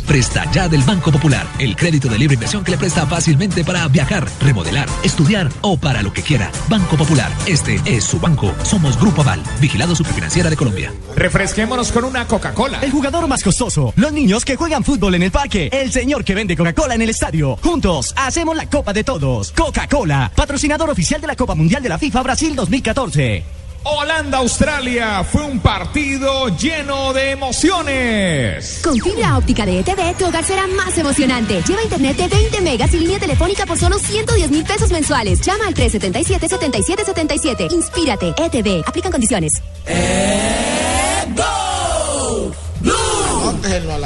Presta ya del Banco Popular, el crédito de libre inversión que le presta fácilmente para viajar, remodelar, estudiar o para lo que quiera. Banco Popular, este es su banco. Somos Grupo Aval, vigilado superfinanciera de Colombia. Refresquémonos con una Coca-Cola. El jugador más costoso, los niños que juegan fútbol en el parque, el señor que vende Coca-Cola en el estadio. Juntos hacemos la Copa de Todos. Coca-Cola, patrocinador oficial de la Copa Mundial de la FIFA Brasil 2014. Holanda-Australia fue un partido lleno de emociones. Con fibra óptica de ETV, tu hogar será más emocionante. Lleva internet de 20 megas y línea telefónica por solo 110 mil pesos mensuales. Llama al 377-7777. Inspírate. ETV. Aplican condiciones.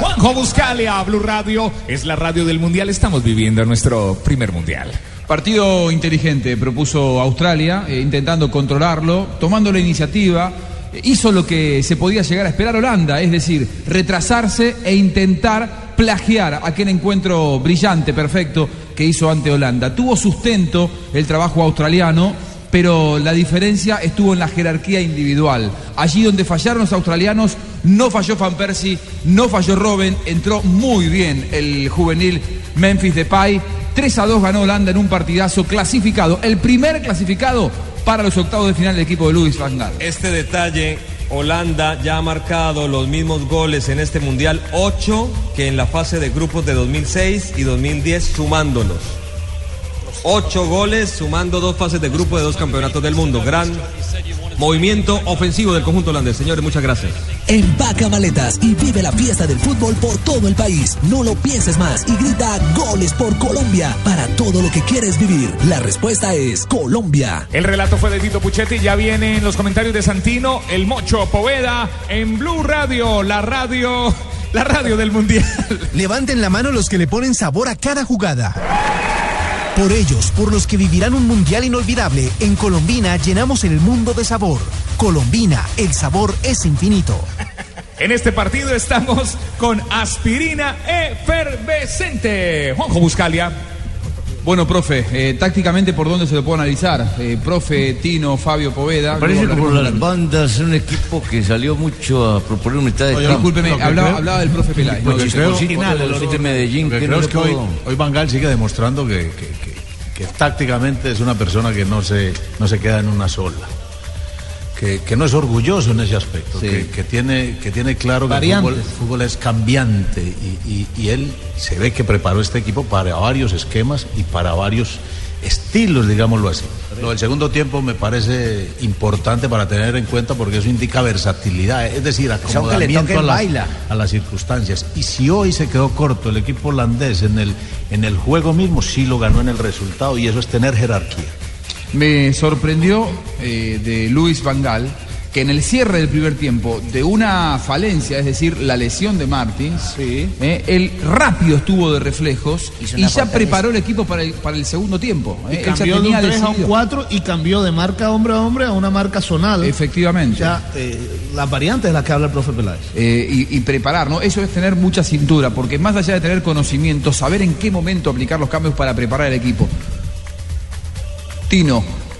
Juanjo Buscalia, Blue Radio, es la radio del Mundial. Estamos viviendo nuestro primer Mundial. Partido inteligente propuso Australia, eh, intentando controlarlo, tomando la iniciativa. eh, Hizo lo que se podía llegar a esperar Holanda, es decir, retrasarse e intentar plagiar aquel encuentro brillante, perfecto que hizo ante Holanda. Tuvo sustento el trabajo australiano, pero la diferencia estuvo en la jerarquía individual. Allí donde fallaron los australianos, no falló Van Persie, no falló Robben, entró muy bien el juvenil Memphis Depay. 3 a 2 ganó Holanda en un partidazo clasificado, el primer clasificado para los octavos de final del equipo de Luis Van Gaal. Este detalle, Holanda ya ha marcado los mismos goles en este Mundial, 8 que en la fase de grupos de 2006 y 2010 sumándolos. 8 goles sumando dos fases de grupo de dos campeonatos del mundo. Gran movimiento ofensivo del conjunto holandés. Señores, muchas gracias. Empaca maletas y vive la fiesta del fútbol por todo el país. No lo pienses más y grita goles por Colombia para todo lo que quieres vivir. La respuesta es Colombia. El relato fue de Tito Puchetti, ya viene en los comentarios de Santino, el Mocho Poveda en Blue Radio, la radio, la radio del Mundial. Levanten la mano los que le ponen sabor a cada jugada. Por ellos, por los que vivirán un mundial inolvidable, en Colombina llenamos el mundo de sabor. Colombina, el sabor es infinito. En este partido estamos con aspirina efervescente. Juanjo Buscalia. Bueno, profe, eh, tácticamente, ¿por dónde se lo puedo analizar? Eh, profe, Tino, Fabio, Poveda. Parece que por las bandas un equipo que salió mucho a proponer mitad de Oye, discúlpeme, Lo que hablaba, creo- hablaba del profe Peláez. Lo no, creo-. Oriente Medellín. Que creo no es que hoy, hoy Van Gaal sigue demostrando que, que- que- que tácticamente es una persona que no se, no se queda en una sola. Que, que no es orgulloso en ese aspecto, Sí. que, que tiene, que tiene claro que el fútbol, Variantes. el fútbol es cambiante y, y- y él se ve que preparó este equipo para varios esquemas y para varios estilos, digámoslo así. Lo del segundo tiempo me parece importante para tener en cuenta porque eso indica versatilidad, es decir, acomodamiento a las, baila. a las circunstancias. Y si hoy se quedó corto el equipo holandés en el, en el juego mismo, sí lo ganó en el resultado y eso es tener jerarquía. Me sorprendió eh, de Luis Van Gaal que en el cierre del primer tiempo de una falencia, es decir, la lesión de Martins, eh, él rápido estuvo de reflejos Hizo y ya preparó el equipo para el, para el segundo tiempo. Y eh. Él ya cambió de un tenía 3 a un decidido. 4 y cambió de marca hombre a hombre a una marca zonal. Efectivamente. Ya, eh, las variantes de las que habla el profe Peláez. Eh, y, y preparar, ¿no? Eso es tener mucha cintura, porque más allá de tener conocimiento, saber en qué momento aplicar los cambios para preparar el equipo.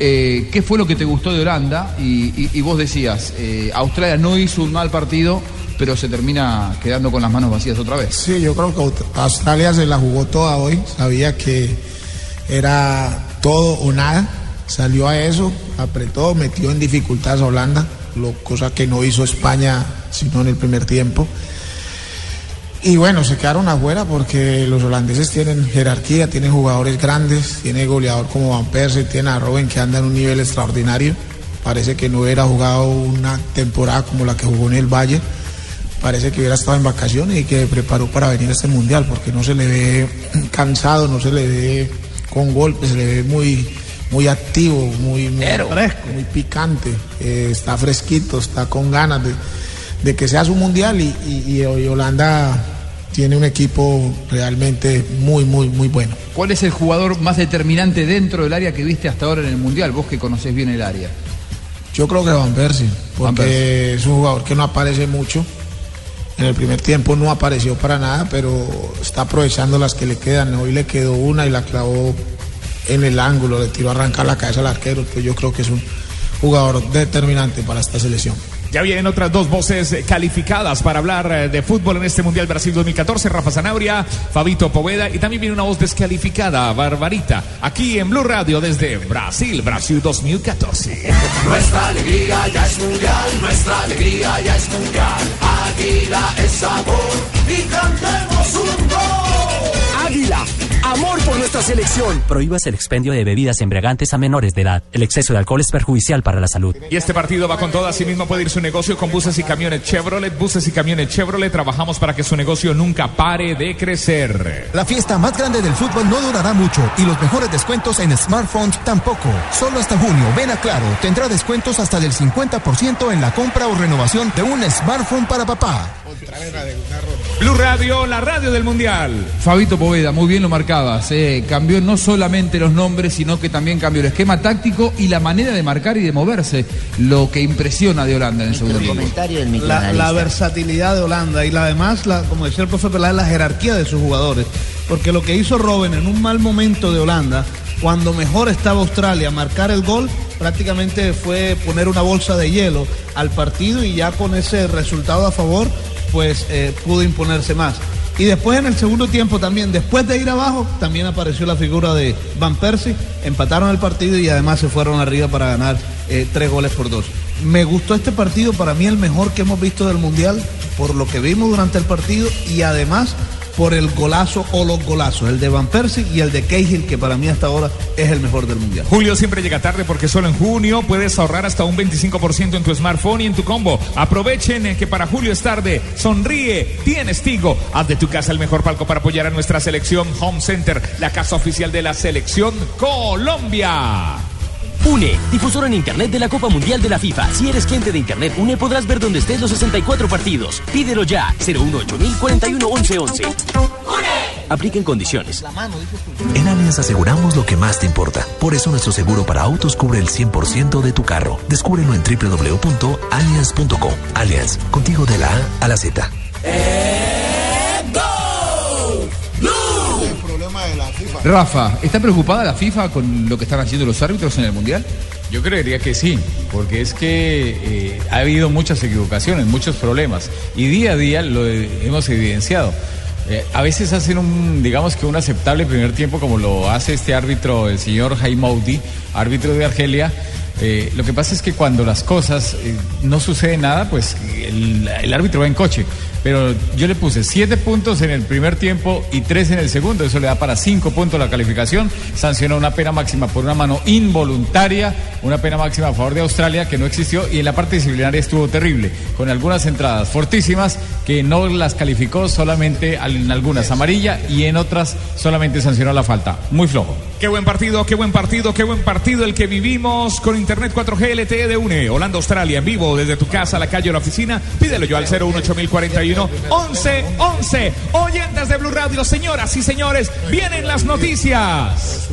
Eh, ¿qué fue lo que te gustó de Holanda? Y, vos decías, eh, Australia no hizo un mal partido, pero se termina quedando con las manos vacías otra vez. Sí, yo creo que Aust- Australia se la jugó toda hoy. Sabía que era todo o nada. Salió a eso, apretó, metió en dificultades a Holanda, lo, cosa que no hizo España sino en el primer tiempo. Y bueno, se quedaron afuera porque los holandeses tienen jerarquía, tienen jugadores grandes, tiene goleador como Van Persie, tiene a Robben que anda en un nivel extraordinario. Parece que no hubiera jugado una temporada como la que jugó en el Valle. Parece que hubiera estado en vacaciones y que se preparó para venir a este mundial, porque no se le ve cansado, no se le ve con golpes, se le ve muy, muy activo, muy, muy fresco, muy picante. Eh, está fresquito, está con ganas de, de que sea su mundial y, y- y Holanda tiene un equipo realmente muy, muy, muy bueno. ¿Cuál es el jugador más determinante dentro del área que viste hasta ahora en el Mundial? Vos que conocés bien el área. Yo creo que Van Persie, porque Persie. es un jugador que no aparece mucho. En el primer tiempo no apareció para nada, pero está aprovechando las que le quedan. Hoy le quedó una y la clavó en el ángulo, le tiró a arrancar la cabeza al arquero. Entonces yo creo que es un jugador determinante para esta selección. Ya vienen otras dos voces calificadas para hablar eh, de fútbol en este Mundial Brasil 2014, Rafa Zanabria, Fabito Poveda y también viene una voz descalificada, Barbarita, aquí en Blue Radio desde Brasil, Brasil 2014. Nuestra alegría ya es mundial, nuestra alegría ya es mundial. Águila es sabor y cantemos un gol. Águila, amor por nuestra selección. Prohíbas el expendio de bebidas embriagantes a menores de edad. El exceso de alcohol es perjudicial para la salud. Y este partido va con todo, así mismo puede ir su negocio con buses y camiones Chevrolet, buses y camiones Chevrolet, trabajamos para que su negocio nunca pare de crecer. La fiesta más grande del fútbol no durará mucho y los mejores descuentos en smartphones tampoco. Solo hasta junio, ven a Claro, tendrá descuentos hasta del 50% en la compra o renovación de un smartphone para papá. Blue Radio, la radio del Mundial. Fabito Poveda, muy bien lo marcabas. eh, Cambió no solamente los nombres, sino que también cambió el esquema táctico y la manera de marcar y de moverse. Lo que impresiona de Holanda en el segundo tiempo. Comentario del la, la versatilidad de Holanda y la además, la, como decía el profe Peláez, la jerarquía de sus jugadores. Porque lo que hizo Robben en un mal momento de Holanda, cuando mejor estaba Australia, marcar el gol, prácticamente fue poner una bolsa de hielo al partido y ya con ese resultado a favor, pues eh, pudo imponerse más. Y después en el segundo tiempo también, después de ir abajo, también apareció la figura de Van Persie, empataron el partido y además se fueron arriba para ganar eh, tres goles por dos. Me gustó este partido, para mí el mejor que hemos visto del Mundial, por lo que vimos durante el partido y además por el golazo o los golazos, el de Van Persie y el de Cahill, que para mí hasta ahora es el mejor del Mundial. Julio siempre llega tarde porque solo en junio puedes ahorrar hasta un 25% en tu smartphone y en tu combo. Aprovechen que para julio es tarde. Sonríe, tienes Tigo. Haz de tu casa el mejor palco para apoyar a nuestra selección Home Center, la casa oficial de la selección Colombia. UNE, difusor en Internet de la Copa Mundial de la FIFA. Si eres cliente de Internet UNE, podrás ver donde estés los 64 partidos. Pídelo ya, 018 41 11 11. Apliquen condiciones. En Allianz aseguramos lo que más te importa. Por eso nuestro seguro para autos cubre el 100% de tu carro. Descúbrelo en www.allianz.com. Allianz, contigo de la A a la Z. Rafa, ¿está preocupada la FIFA con lo que están haciendo los árbitros en el Mundial? Yo creería que sí, porque es que eh, ha habido muchas equivocaciones, muchos problemas, y día a día lo he- hemos evidenciado. Eh, a veces hacen un, digamos que un aceptable primer tiempo, como lo hace este árbitro, el señor Jaimoudi, árbitro de Argelia. Eh, lo que pasa es que cuando las cosas no sucede nada, pues el, el árbitro va en coche. Pero yo le puse siete puntos en el primer tiempo y tres en el segundo. Eso le da para cinco puntos la calificación. Sancionó una pena máxima por una mano involuntaria, una pena máxima a favor de Australia que no existió y en la parte disciplinaria estuvo terrible, con algunas entradas fortísimas que no las calificó solamente en algunas amarilla y en otras solamente sancionó la falta. Muy flojo. Qué buen partido, qué buen partido, qué buen partido el que vivimos con Internet 4G LTE de UNE. Holanda, Australia, en vivo desde tu casa, la calle o la oficina. Pídelo yo al 018041 11 11. Oyentes de Blue Radio, señoras y señores, vienen las noticias.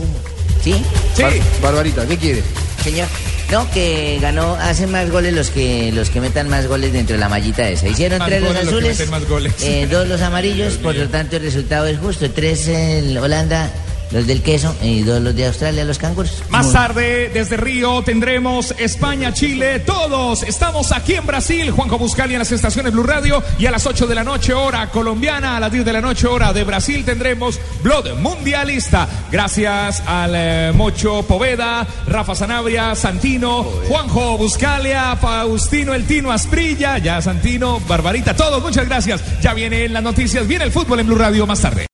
¿Sí? Sí. Barbarita, ¿qué quiere? Señor. No, que ganó, hacen más goles los que los que metan más goles dentro de la mallita esa. Hicieron Más tres los goles los que azules, meten más goles. eh, dos los amarillos, por lo tanto el resultado es justo. Tres el Holanda, los del queso, y dos los de Australia, los canguros. Más tarde, desde Río, tendremos España, Chile, todos. Estamos aquí en Brasil, Juanjo Buscali en las estaciones Blue Radio. Y a las 8 de la noche, hora colombiana, a las 10 de la noche, hora de Brasil, tendremos Blood Mundialista. Gracias al eh, Mocho Poveda, Rafa Sanabria, Santino, Juanjo Buscalia, Faustino El Tino Asprilla, ya Santino, Barbarita, todos, muchas gracias. Ya vienen las noticias, viene el fútbol en Blue Radio más tarde.